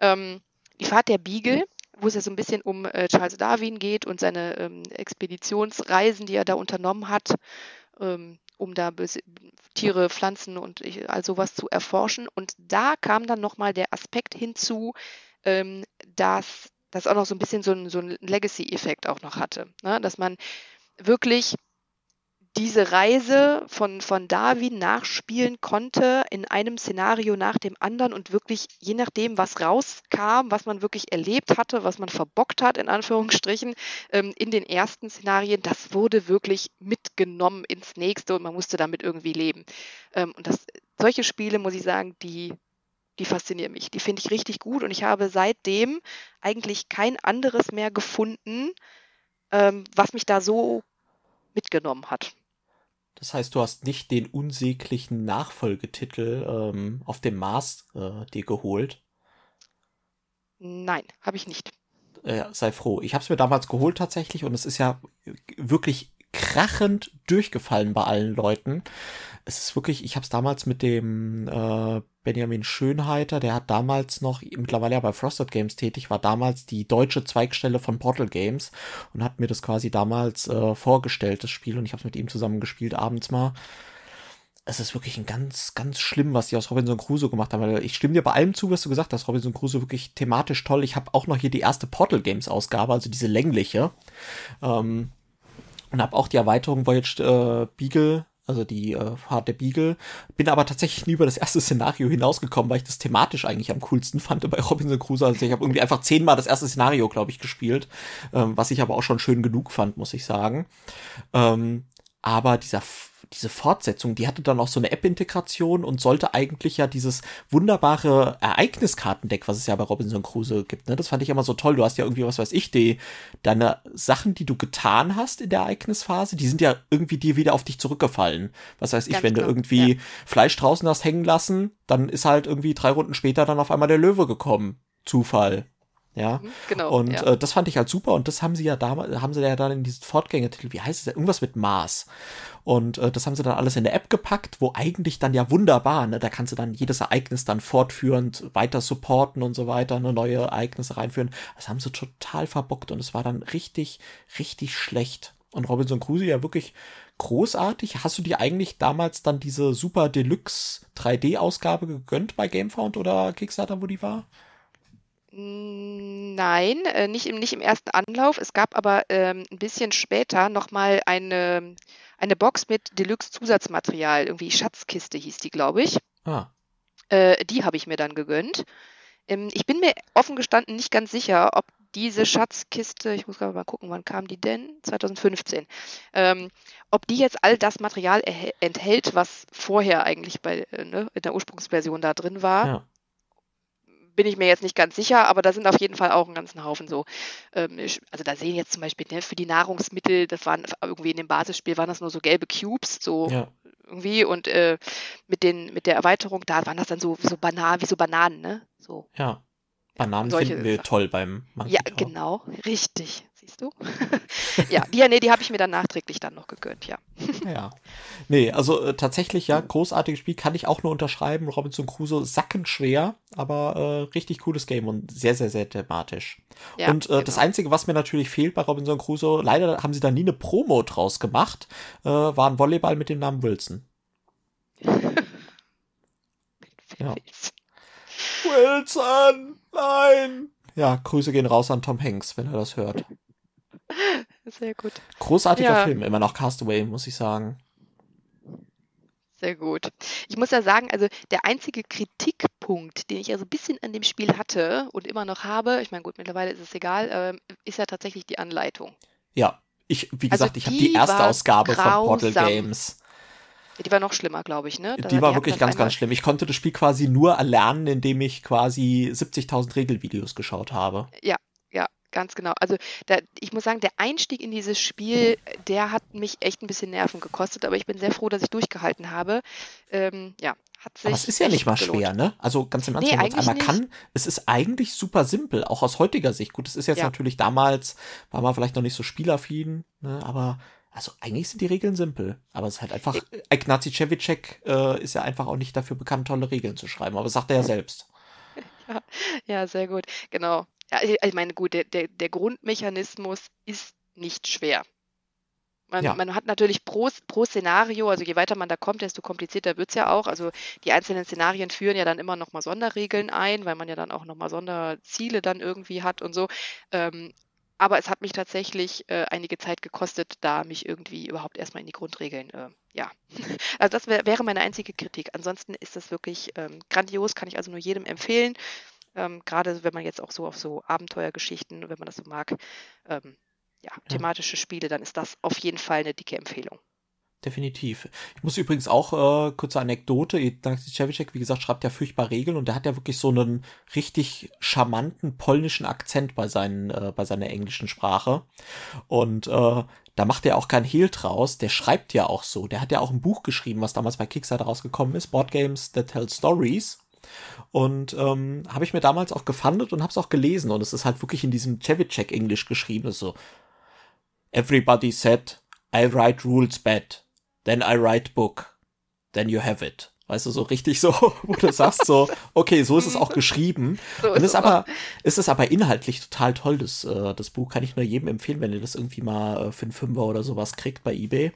ähm, die Fahrt der Beagle, wo es ja so ein bisschen um äh, Charles Darwin geht und seine ähm, Expeditionsreisen, die er da unternommen hat, ähm, um da Tiere, Pflanzen und all sowas zu erforschen. Und da kam dann nochmal der Aspekt hinzu, ähm, dass das auch noch so ein bisschen so ein, so ein Legacy-Effekt auch noch hatte. Ne? Dass man wirklich diese Reise von, von Darwin nachspielen konnte in einem Szenario nach dem anderen und wirklich je nachdem, was rauskam, was man wirklich erlebt hatte, was man verbockt hat, in Anführungsstrichen, ähm, in den ersten Szenarien, das wurde wirklich mitgenommen ins nächste und man musste damit irgendwie leben. Ähm, und das, solche Spiele, muss ich sagen, die die faszinieren mich. Die finde ich richtig gut und ich habe seitdem eigentlich kein anderes mehr gefunden, ähm, was mich da so mitgenommen hat. Das heißt, du hast nicht den unsäglichen Nachfolgetitel ähm, auf dem Mars äh, dir geholt? Nein, habe ich nicht. Äh, sei froh. Ich habe es mir damals geholt tatsächlich und es ist ja wirklich krachend durchgefallen bei allen Leuten. Es ist wirklich, ich habe es damals mit dem äh, Benjamin Schönheiter, der hat damals noch, mittlerweile ja bei Frosted Games tätig, war damals die deutsche Zweigstelle von Portal Games und hat mir das quasi damals äh, vorgestellt, das Spiel, und ich habe es mit ihm zusammen gespielt abends mal. Es ist wirklich ein ganz, ganz schlimm, was die aus Robinson Crusoe gemacht haben. Weil ich stimme dir bei allem zu, was du gesagt hast. Robinson Crusoe wirklich thematisch toll. Ich habe auch noch hier die erste Portal Games Ausgabe, also diese längliche. Ähm, und habe auch die Erweiterung Voyage äh, Beagle also die äh, Fahrt der Beagle. Bin aber tatsächlich nie über das erste Szenario hinausgekommen, weil ich das thematisch eigentlich am coolsten fand bei Robinson Crusoe. Also ich habe irgendwie einfach zehnmal das erste Szenario, glaube ich, gespielt, ähm, was ich aber auch schon schön genug fand, muss ich sagen. Ähm, aber dieser diese Fortsetzung, die hatte dann auch so eine App-Integration und sollte eigentlich ja dieses wunderbare Ereigniskartendeck, was es ja bei Robinson Crusoe gibt, ne? Das fand ich immer so toll. Du hast ja irgendwie, was weiß ich, die, deine Sachen, die du getan hast in der Ereignisphase, die sind ja irgendwie dir wieder auf dich zurückgefallen. Was weiß ich, wenn genau. du irgendwie ja. Fleisch draußen hast hängen lassen, dann ist halt irgendwie drei Runden später dann auf einmal der Löwe gekommen. Zufall. Ja, mhm, genau. Und ja. Äh, das fand ich halt super und das haben sie ja damals, haben sie ja dann in diesen Fortgängertitel, wie heißt es, irgendwas mit Mars. Und äh, das haben sie dann alles in der App gepackt, wo eigentlich dann ja wunderbar, ne, da kannst du dann jedes Ereignis dann fortführend weiter supporten und so weiter, ne, neue Ereignisse reinführen. Das haben sie total verbockt und es war dann richtig, richtig schlecht. Und Robinson Crusoe ja wirklich großartig. Hast du dir eigentlich damals dann diese Super Deluxe 3D-Ausgabe gegönnt bei Gamefound oder Kickstarter, wo die war? Nein, äh, nicht im, nicht im ersten Anlauf. Es gab aber ähm, ein bisschen später nochmal eine, eine Box mit Deluxe-Zusatzmaterial. Irgendwie Schatzkiste hieß die, glaube ich. Ah. Äh, die habe ich mir dann gegönnt. Ähm, ich bin mir offen gestanden nicht ganz sicher, ob diese Schatzkiste, ich muss gerade mal gucken, wann kam die denn? 2015. Ähm, ob die jetzt all das Material enthält, was vorher eigentlich bei, äh, ne, in der Ursprungsversion da drin war. Ja bin ich mir jetzt nicht ganz sicher, aber da sind auf jeden Fall auch einen ganzen Haufen so. Ähm, also da sehen jetzt zum Beispiel ne, für die Nahrungsmittel, das waren irgendwie in dem Basisspiel waren das nur so gelbe Cubes, so ja. irgendwie und äh, mit den mit der Erweiterung da waren das dann so so Bananen, wie so Bananen, ne? So. Ja. Bananen finden wir Sachen. toll beim Monkey Ja, Tower. genau, richtig. Siehst du? ja, die, nee, die habe ich mir dann nachträglich dann noch gegönnt, ja. Ja. Nee, also äh, tatsächlich, ja, großartiges Spiel, kann ich auch nur unterschreiben. Robinson Crusoe, sackenschwer, aber äh, richtig cooles Game und sehr, sehr, sehr thematisch. ja und äh, das genau. Einzige, was mir natürlich fehlt bei Robinson Crusoe, leider haben sie da nie eine Promo draus gemacht, äh, war ein Volleyball mit dem Namen Wilson. Ja. Wilson! Nein! Ja, Grüße gehen raus an Tom Hanks, wenn er das hört. Sehr gut. Großartiger Ja. Film, immer noch Castaway, muss ich sagen. Sehr gut. Ich muss ja sagen, also der einzige Kritikpunkt, den ich ja so ein bisschen an dem Spiel hatte und immer noch habe, ich meine, gut, mittlerweile ist es egal, ähm, ist ja tatsächlich die Anleitung. Ja, ich, wie Also gesagt, ich habe die die erste Ausgabe von Portal grausam. Games. Die war noch schlimmer, glaube ich, ne? Da- Die war hatten wirklich ganz, ganz schlimm. Ich konnte das Spiel quasi nur erlernen, indem ich quasi 70.000 Regelvideos geschaut habe. Ja, ganz genau. Also da, ich muss sagen, der Einstieg in dieses Spiel, der hat mich echt ein bisschen Nerven gekostet, aber ich bin sehr froh, dass ich durchgehalten habe. Ähm, ja, hat sich Aber es ist ja nicht mal gelohnt. schwer, ne? Also ganz im Ernst, Nee, wenn man es einmal nicht. kann, es ist eigentlich super simpel, auch aus heutiger Sicht. Gut, es ist jetzt Ja. natürlich damals, war man vielleicht noch nicht so spielaffin, ne? Aber also eigentlich sind die Regeln simpel. Aber es ist halt einfach, Ignacy Cevicek äh, ist ja einfach auch nicht dafür bekannt, tolle Regeln zu schreiben. Aber das sagt er ja selbst. Ja, sehr gut, genau. Ja, ich meine, gut, der, der, der Grundmechanismus ist nicht schwer. Man, Ja. man hat natürlich pro, pro Szenario, also je weiter man da kommt, desto komplizierter wird es ja auch. Also die einzelnen Szenarien führen ja dann immer nochmal Sonderregeln ein, weil man ja dann auch nochmal Sonderziele dann irgendwie hat und so. Ähm, aber es hat mich tatsächlich äh, einige Zeit gekostet, da mich irgendwie überhaupt erstmal in die Grundregeln, äh, ja. Also das wär, wäre meine einzige Kritik. Ansonsten ist das wirklich ähm, grandios, kann ich also nur jedem empfehlen. Ähm, Gerade wenn man jetzt auch so auf so Abenteuergeschichten, wenn man das so mag, ähm, ja, thematische Spiele, dann ist das auf jeden Fall eine dicke Empfehlung. Definitiv. Ich muss übrigens auch, äh, kurze Anekdote, Ignacy Cevicek, wie gesagt, schreibt ja furchtbar Regeln und der hat ja wirklich so einen richtig charmanten polnischen Akzent bei, seinen, äh, bei seiner englischen Sprache. Und äh, da macht er auch kein Hehl draus, der schreibt ja auch so. Der hat ja auch ein Buch geschrieben, was damals bei Kickstarter rausgekommen ist, Board Games That Tell Stories. Und ähm, habe ich mir damals auch gefundet und habe es auch gelesen. Und es ist halt wirklich in diesem Cevicek-Englisch geschrieben. Ist so, Everybody said, I write rules bad. Then I write book. Then you have it. Weißt du, so richtig so, wo du sagst so, okay, so ist es auch geschrieben. So Und ist aber, ist es aber inhaltlich total toll, das, äh, das Buch kann ich nur jedem empfehlen, wenn ihr das irgendwie mal äh, für einen Fünfer oder sowas kriegt bei eBay.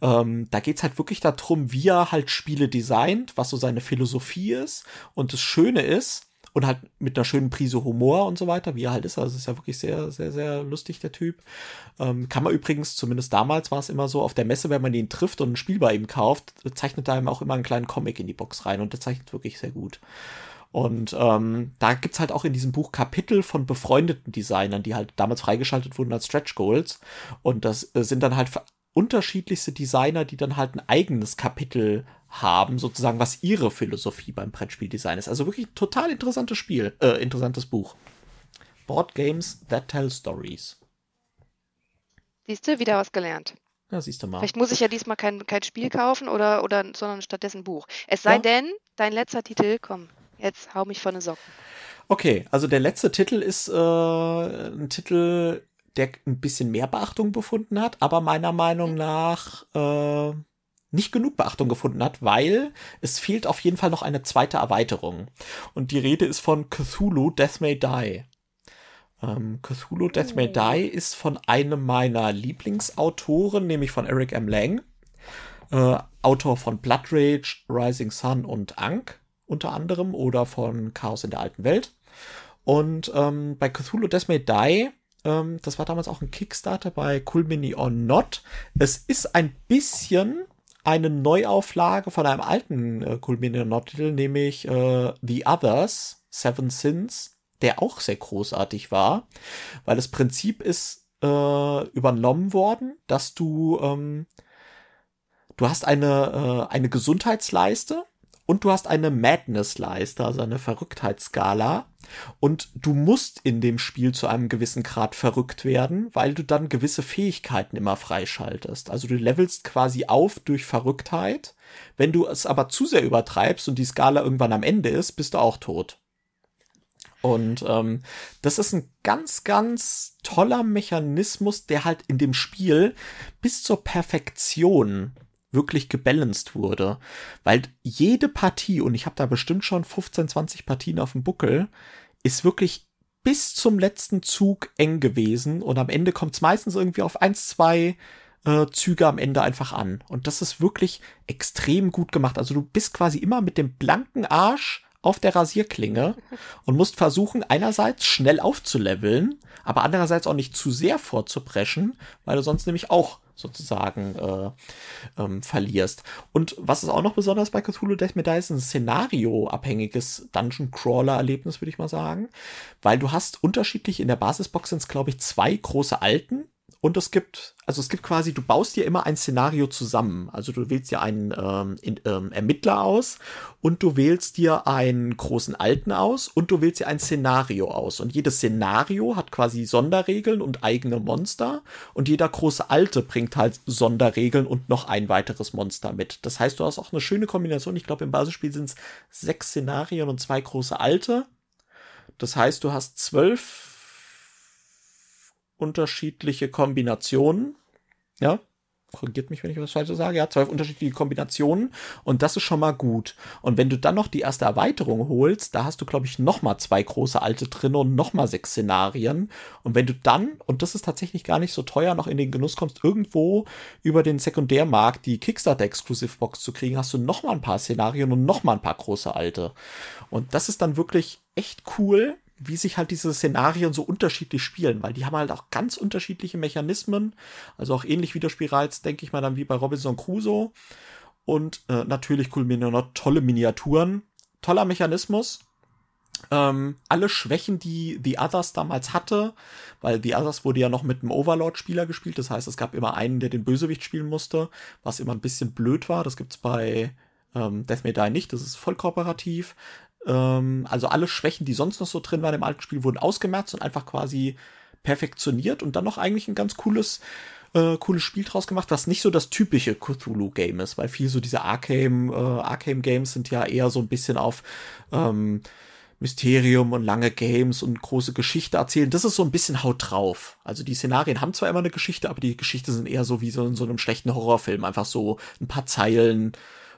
Ähm, da geht's halt wirklich darum, wie er halt Spiele designt, was so seine Philosophie ist. Und das Schöne ist, und halt mit einer schönen Prise Humor und so weiter, wie er halt ist. Also es ist ja wirklich sehr, sehr, sehr lustig, der Typ. Ähm, kann man übrigens, zumindest damals war es immer so, auf der Messe, wenn man ihn trifft und ein Spiel bei ihm kauft, zeichnet er ihm auch immer einen kleinen Comic in die Box rein und der zeichnet wirklich sehr gut. Und ähm, da gibt's halt auch in diesem Buch Kapitel von befreundeten Designern, die halt damals freigeschaltet wurden als Stretch Goals. Und das äh, sind dann halt unterschiedlichste Designer, die dann halt ein eigenes Kapitel haben, sozusagen, was ihre Philosophie beim Brettspieldesign ist. Also wirklich ein total interessantes Spiel, äh, interessantes Buch. Board Games That Tell Stories. Siehst du, wieder was gelernt. Ja, siehst du mal. Vielleicht muss ich ja diesmal kein, kein Spiel kaufen oder, oder sondern stattdessen ein Buch. Es sei Ja. denn, dein letzter Titel, komm, jetzt hau mich von den Socken. Okay, also der letzte Titel ist äh, ein Titel, der ein bisschen mehr Beachtung befunden hat, aber meiner Meinung nach äh, nicht genug Beachtung gefunden hat, weil es fehlt auf jeden Fall noch eine zweite Erweiterung. Und die Rede ist von Cthulhu Death May Die. Ähm, Cthulhu Death May Die ist von einem meiner Lieblingsautoren, nämlich von Eric M. Lang, äh, Autor von Blood Rage, Rising Sun und Ankh unter anderem oder von Chaos in der alten Welt. Und ähm, bei Cthulhu Death May Die, ähm, das war damals auch ein Kickstarter bei Cool Mini or Not. Es ist ein bisschen eine Neuauflage von einem alten äh, Cool Mini or Not Titel, nämlich äh, The Others, Seven Sins, der auch sehr großartig war, weil das Prinzip ist äh, übernommen worden, dass du ähm, du hast eine äh, eine Gesundheitsleiste und du hast eine Madness-Leiste, also eine Verrücktheitsskala. Und du musst in dem Spiel zu einem gewissen Grad verrückt werden, weil du dann gewisse Fähigkeiten immer freischaltest. Also du levelst quasi auf durch Verrücktheit. Wenn du es aber zu sehr übertreibst und die Skala irgendwann am Ende ist, bist du auch tot. Und ähm, das ist ein ganz, ganz toller Mechanismus, der halt in dem Spiel bis zur Perfektion wirklich gebalanced wurde. Weil jede Partie, und ich habe da bestimmt schon 15, 20 Partien auf dem Buckel, ist wirklich bis zum letzten Zug eng gewesen. Und am Ende kommt es meistens irgendwie auf eins, zwei äh, Züge am Ende einfach an. Und das ist wirklich extrem gut gemacht. Also du bist quasi immer mit dem blanken Arsch auf der Rasierklinge und musst versuchen, einerseits schnell aufzuleveln, aber andererseits auch nicht zu sehr vorzupreschen, weil du sonst nämlich auch sozusagen äh, ähm, verlierst. Und was ist auch noch besonders bei Cthulhu Death Medaille ist ein szenarioabhängiges Dungeon Crawler Erlebnis, würde ich mal sagen, weil du hast unterschiedlich in der Basisbox sind es glaube ich zwei große Alten und es gibt, also es gibt quasi, du baust dir immer ein Szenario zusammen. Also du wählst dir einen ähm, in, ähm, Ermittler aus und du wählst dir einen großen Alten aus und du wählst dir ein Szenario aus. Und jedes Szenario hat quasi Sonderregeln und eigene Monster. Und jeder große Alte bringt halt Sonderregeln und noch ein weiteres Monster mit. Das heißt, du hast auch eine schöne Kombination. Ich glaube, im Basisspiel sind es sechs Szenarien und zwei große Alte. Das heißt, du hast zwölf unterschiedliche Kombinationen. Ja, korrigiert mich, wenn ich was Falsches sage. Ja, zwölf unterschiedliche Kombinationen und das ist schon mal gut. Und wenn du dann noch die erste Erweiterung holst, da hast du, glaube ich, noch mal zwei große alte drin und noch mal sechs Szenarien. Und wenn du dann, und das ist tatsächlich gar nicht so teuer, noch in den Genuss kommst, irgendwo über den Sekundärmarkt die Kickstarter-Exclusive-Box zu kriegen, hast du noch mal ein paar Szenarien und noch mal ein paar große alte. Und das ist dann wirklich echt cool wie sich halt diese Szenarien so unterschiedlich spielen, weil die haben halt auch ganz unterschiedliche Mechanismen, also auch ähnlich wie der Spielreiz, denke ich mal dann wie bei Robinson Crusoe. Und äh, natürlich kulminieren noch tolle Miniaturen, toller Mechanismus, ähm, alle Schwächen, die The Others damals hatte, weil The Others wurde ja noch mit einem Overlord-Spieler gespielt, das heißt, es gab immer einen, der den Bösewicht spielen musste, was immer ein bisschen blöd war, das gibt's bei ähm, Death May Die nicht, das ist voll kooperativ. Ähm, also alle Schwächen, die sonst noch so drin waren im alten Spiel, wurden ausgemerzt und einfach quasi perfektioniert und dann noch eigentlich ein ganz cooles äh, cooles Spiel draus gemacht, was nicht so das typische Cthulhu-Game ist, weil viel so diese Arcane, äh, Arcane-Games sind ja eher so ein bisschen auf ähm, Mysterium und lange Games und große Geschichte erzählen. Das ist so ein bisschen Haut drauf. Also die Szenarien haben zwar immer eine Geschichte, aber die Geschichte sind eher so wie so in so einem schlechten Horrorfilm. Einfach so ein paar Zeilen,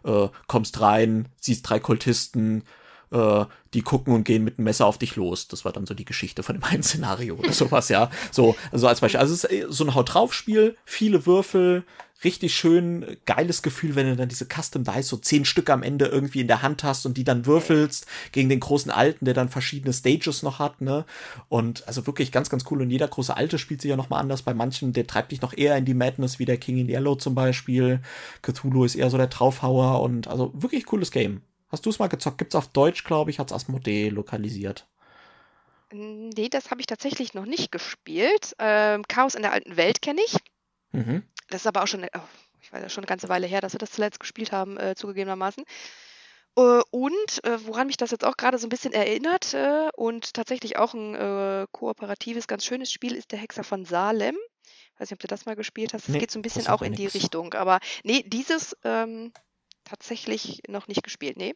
äh, kommst rein, siehst drei Kultisten, äh, die gucken und gehen mit einem Messer auf dich los. Das war dann so die Geschichte von dem einen Szenario oder sowas, ja. So, also als Beispiel. Also es ist so ein Haut drauf Spiel, viele Würfel, richtig schön geiles Gefühl, wenn du dann diese Custom Dice so zehn Stück am Ende irgendwie in der Hand hast und die dann würfelst gegen den großen Alten, der dann verschiedene Stages noch hat, ne? Und also wirklich ganz, ganz cool. Und jeder große Alte spielt sich ja noch mal anders. Bei manchen, der treibt dich noch eher in die Madness, wie der King in Yellow zum Beispiel. Cthulhu ist eher so der Draufhauer und also wirklich cooles Game. Hast du es mal gezockt? Gibt es auf Deutsch, glaube ich, hat es Asmodee lokalisiert. Nee, das habe ich tatsächlich noch nicht gespielt. Ähm, Chaos in der alten Welt kenne ich. Mhm. Das ist aber auch schon, oh, ich weiß ja schon eine ganze Weile her, dass wir das zuletzt gespielt haben, äh, zugegebenermaßen. Äh, und äh, woran mich das jetzt auch gerade so ein bisschen erinnert äh, und tatsächlich auch ein äh, kooperatives, ganz schönes Spiel ist der Hexer von Salem. Ich weiß nicht, ob du das mal gespielt hast. Es nee, geht so ein bisschen auch in nix. die Richtung. Aber nee, dieses ähm, tatsächlich noch nicht gespielt, nee.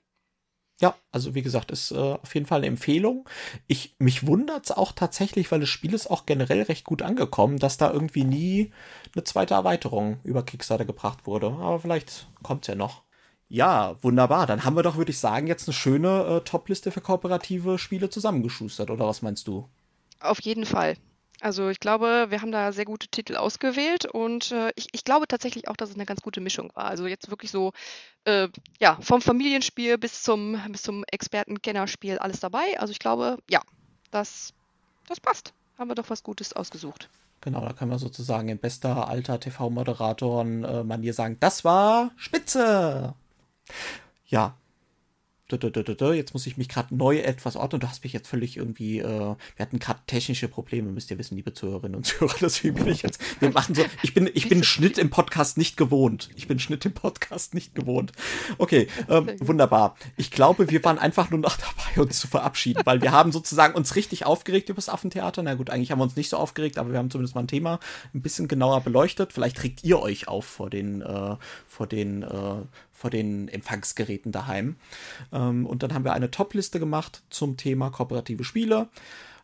Ja, also wie gesagt, ist äh, auf jeden Fall eine Empfehlung. Ich mich wundert's auch tatsächlich, weil das Spiel ist auch generell recht gut angekommen, dass da irgendwie nie eine zweite Erweiterung über Kickstarter gebracht wurde. Aber vielleicht kommt's ja noch. Ja, wunderbar. Dann haben wir doch, würde ich sagen, jetzt eine schöne äh, Top-Liste für kooperative Spiele zusammengeschustert, oder was meinst du? Auf jeden Fall. Also ich glaube, wir haben da sehr gute Titel ausgewählt und äh, ich, ich, glaube tatsächlich auch, dass es eine ganz gute Mischung war. Also jetzt wirklich so, äh, ja, vom Familienspiel bis zum, bis zum Experten-Kennerspiel alles dabei. Also ich glaube, ja, das, das passt. Haben wir doch was Gutes ausgesucht. Genau, da können wir sozusagen in bester alter TV-Moderatoren-Manier äh, sagen, das war Spitze. Ja, jetzt muss ich mich gerade neu etwas ordnen. Du hast mich jetzt völlig irgendwie, äh, wir hatten gerade technische Probleme, müsst ihr wissen, liebe Zuhörerinnen und Zuhörer, deswegen bin ich jetzt, wir machen so, ich bin, ich bin Schnitt im Podcast nicht gewohnt. Ich bin Schnitt im Podcast nicht gewohnt. Okay, ähm, wunderbar. Ich glaube, wir waren einfach nur noch dabei, uns zu verabschieden, weil wir haben sozusagen uns richtig aufgeregt über das Affentheater. Na gut, eigentlich haben wir uns nicht so aufgeregt, aber wir haben zumindest mal ein Thema ein bisschen genauer beleuchtet. Vielleicht regt ihr euch auf vor den, äh, vor den, äh, vor den Empfangsgeräten daheim. Ähm, und dann haben wir eine Top-Liste gemacht zum Thema kooperative Spiele.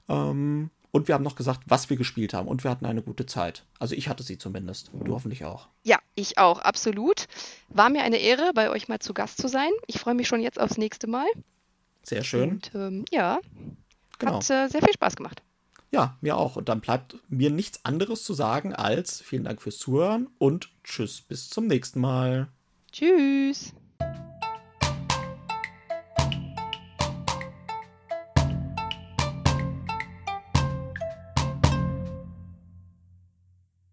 Ähm, und wir haben noch gesagt, was wir gespielt haben. Und wir hatten eine gute Zeit. Also ich hatte sie zumindest. Du hoffentlich auch. Ja, ich auch, absolut. War mir eine Ehre, bei euch mal zu Gast zu sein. Ich freue mich schon jetzt aufs nächste Mal. Sehr schön. Und ähm, ja, genau. hat äh, sehr viel Spaß gemacht. Ja, mir auch. Und dann bleibt mir nichts anderes zu sagen als vielen Dank fürs Zuhören und tschüss bis zum nächsten Mal. Tschüss.